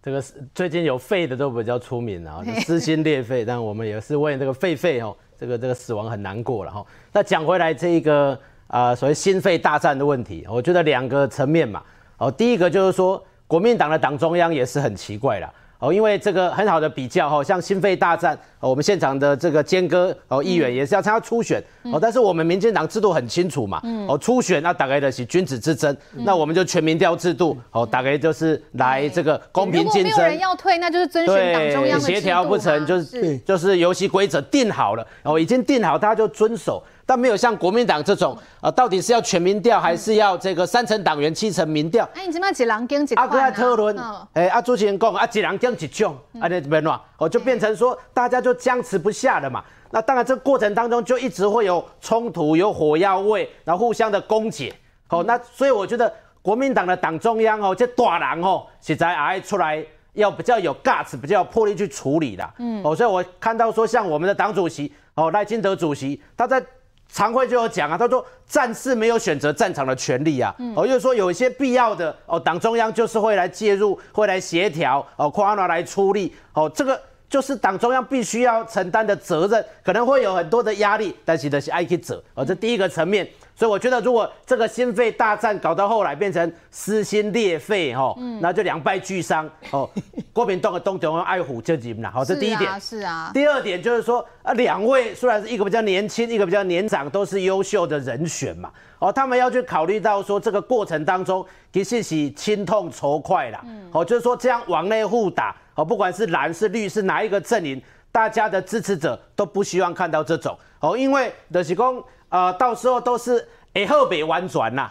这个最近有废的都比较出名啊，撕心裂肺，但我们也是为这个狒狒哦。这个这个死亡很难过了哈。那讲回来，这一个啊、所谓心肺大战的问题，我觉得两个层面嘛。哦，第一个就是说，国民党的党中央也是很奇怪了。哦，因为这个很好的比较哈，像心肺大战，我们现场的这个坚哥哦议员也是要参加初选哦，但是我们民进党制度很清楚嘛，哦初选那大概的是君子之争，那我们就全民调制度哦，大概就是来这个公平竞争。如果没有人要退，那就是遵循党中央的。协调不成就是就是游戏规则定好了哦，已经定好，大家就遵守。但没有像国民党这种啊，到底是要全民调还是要这个三成党员七成民调？哎，你怎么一人拣一块？阿哥在讨论，哎，阿主持人讲啊，一人拣一种，啊，那边喏，哦，就变成说大家就僵持不下了嘛。那当然，这过程当中就一直会有冲突，有火药味，然后互相的攻击。好，那所以我觉得国民党的党中央哦，这大人哦，实在爱出来要比较有 guts，比较有魄力去处理的。嗯，哦，所以我看到说，像我们的党主席哦，赖清德主席，他在。常会就有讲啊，他说战士没有选择战场的权利啊，哦，又说有一些必要的哦，党中央就是会来介入，会来协调哦，跨拿来出力哦，这个就是党中央必须要承担的责任，可能会有很多的压力，但是的是爱去走哦，这第一个层面。所以我觉得，如果这个心肺大战搞到后来变成撕心裂肺，哈，那就两败俱伤，哦，郭炳栋和东中央爱护这几名了，好，这第一点。是啊。第二点就是说，啊，两位虽然是一个比较年轻，一个比较年长，都是优秀的人选嘛，哦，他们要去考虑到说这个过程当中其实是亲痛仇快啦，哦，就是说这样往内互打，哦，不管是蓝是绿是哪一个阵营，大家的支持者都不希望看到这种，哦，因为的是讲。呃，到时候都是会好袂完全呐，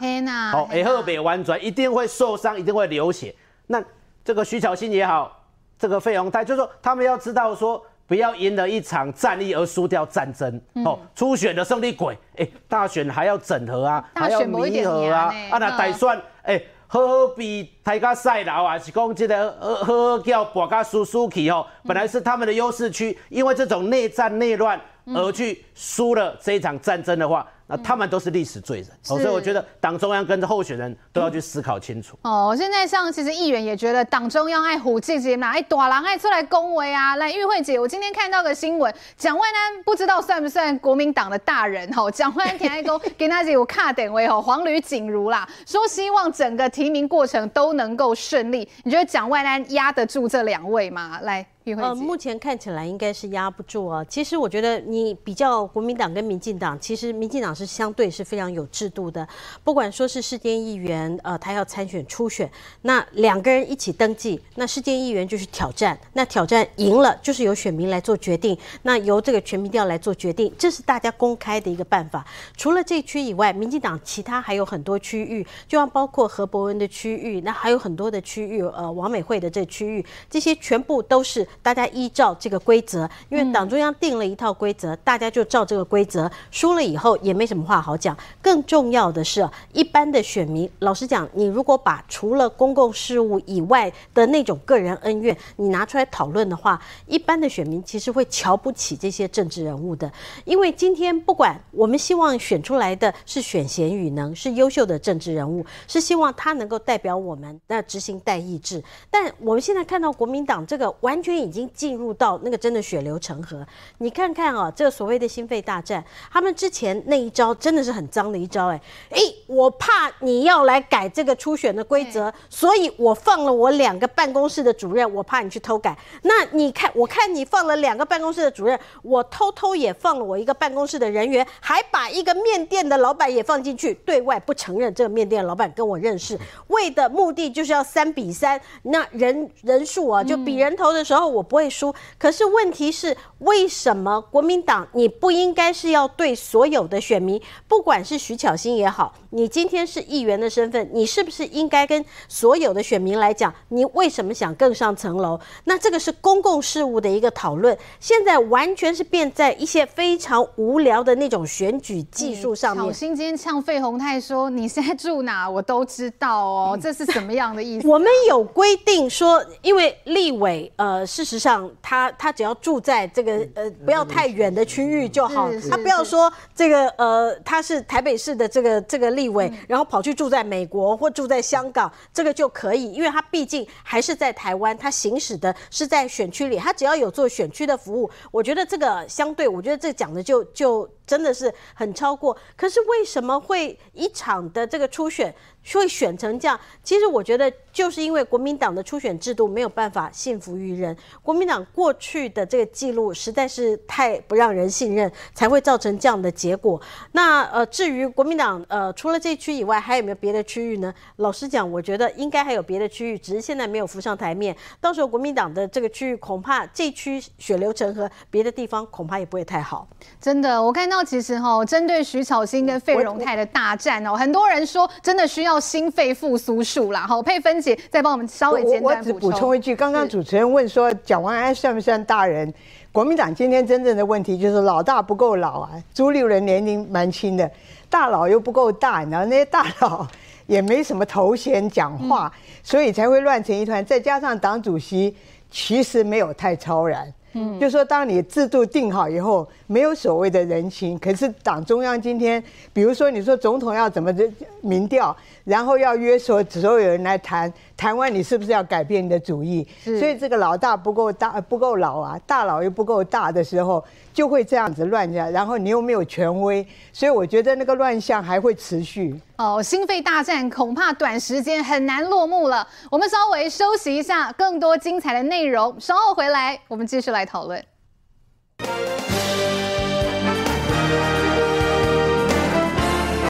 好，会好袂完全，一定会受伤，一定会流血。那这个徐巧芯也好，这个费鸿泰，就是说他们要知道说，不要赢了一场战役而输掉战争。哦、嗯，初选的胜利鬼，哎、欸，大选还要整合啊，还要弥合啊，啊，那打算，哎、欸，好好比台加赛劳啊，是讲这个好好叫博加输输去哦，本来是他们的优势区，因为这种内战内乱。而去输了这一场战争的话，那他们都是历史罪人。所以我觉得党中央跟着候选人都要去思考清楚。哦，现在像其实议员也觉得党中央爱虎自己嘛，哎，大人爱出来恭维啊。来，玉慧姐，我今天看到个新闻，蒋万安不知道算不算国民党的大人？吼，蒋万安田爱公给那姐我卡点位吼，黄吕锦如啦，说希望整个提名过程都能够顺利。你觉得蒋万安压得住这两位吗？来。呃，目前看起来应该是压不住啊。其实我觉得你比较国民党跟民进党，其实民进党是相对是非常有制度的。不管说是世坚议员，呃，他要参选初选，那两个人一起登记，那世坚议员就是挑战，那挑战赢了就是由选民来做决定，那由这个全民调来做决定，这是大家公开的一个办法。除了这一区以外，民进党其他还有很多区域，就像包括何博文的区域，那还有很多的区域，呃，王美惠的这区域，这些全部都是。大家依照这个规则，因为党中央定了一套规则，大家就照这个规则。输了以后也没什么话好讲。更重要的是，一般的选民，老实讲，你如果把除了公共事务以外的那种个人恩怨，你拿出来讨论的话，一般的选民其实会瞧不起这些政治人物的。因为今天不管我们希望选出来的是选贤与能，是优秀的政治人物，是希望他能够代表我们那执行代议制。但我们现在看到国民党这个完全已经进入到那个真的血流成河，你看看啊，这个所谓的心肺大战，他们之前那一招真的是很脏的一招，哎，哎，我怕你要来改这个初选的规则，所以我放了我两个办公室的主任，我怕你去偷改。那你看，我看你放了两个办公室的主任，我偷偷也放了我一个办公室的人员，还把一个面店的老板也放进去，对外不承认这个面店的老板跟我认识，为的目的就是要三比三，那人人数啊，就比人头的时候我。我不会输，可是问题是，为什么国民党你不应该是要对所有的选民，不管是徐巧芯也好，你今天是议员的身份，你是不是应该跟所有的选民来讲，你为什么想更上层楼？那这个是公共事务的一个讨论，现在完全是变在一些非常无聊的那种选举技术上面。巧芯今天呛费鸿泰说：“你现在住哪？我都知道哦。”这是什么样的意思？我们有规定说，因为立委呃事。实上，他他只要住在这个呃不要太远的区域就好。他不要说这个呃他是台北市的这个这个立委，然后跑去住在美国或住在香港，这个就可以，因为他毕竟还是在台湾，他行使的是在选区里，他只要有做选区的服务，我觉得这个相对，我觉得这讲的就就真的是很超过。可是为什么会一场的这个初选？会选成这样，其实我觉得就是因为国民党的初选制度没有办法信服于人，国民党过去的这个记录实在是太不让人信任，才会造成这样的结果。那呃，至于国民党呃，除了这区以外，还有没有别的区域呢？老实讲，我觉得应该还有别的区域，只是现在没有浮上台面。到时候国民党的这个区域，恐怕这区血流成河，别的地方恐怕也不会太好。真的，我看到其实哈、哦，针对徐巧芯跟费荣泰的大战哦，很多人说真的需要。到心肺复苏术啦，好，佩芬姐再帮我们稍微简单补充。我我只补充一句，刚刚主持人问说蒋万安算不算大人？国民党今天真正的问题就是老大不够老啊，朱立伦年龄蛮轻的，大佬又不够大，然后那些大佬也没什么头衔讲话，所以才会乱成一团。再加上党主席其实没有太超然。嗯，就说当你制度定好以后，没有所谓的人情。可是党中央今天，比如说你说总统要怎么的民调，然后要约所所有人来谈，谈完你是不是要改变你的主意？所以这个老大不够大，不够老啊，大佬又不够大的时候，就会这样子乱下。然后你又没有权威，所以我觉得那个乱象还会持续。哦，心肺大战恐怕短时间很难落幕了。我们稍微休息一下，更多精彩的内容稍后回来，我们继续来讨论。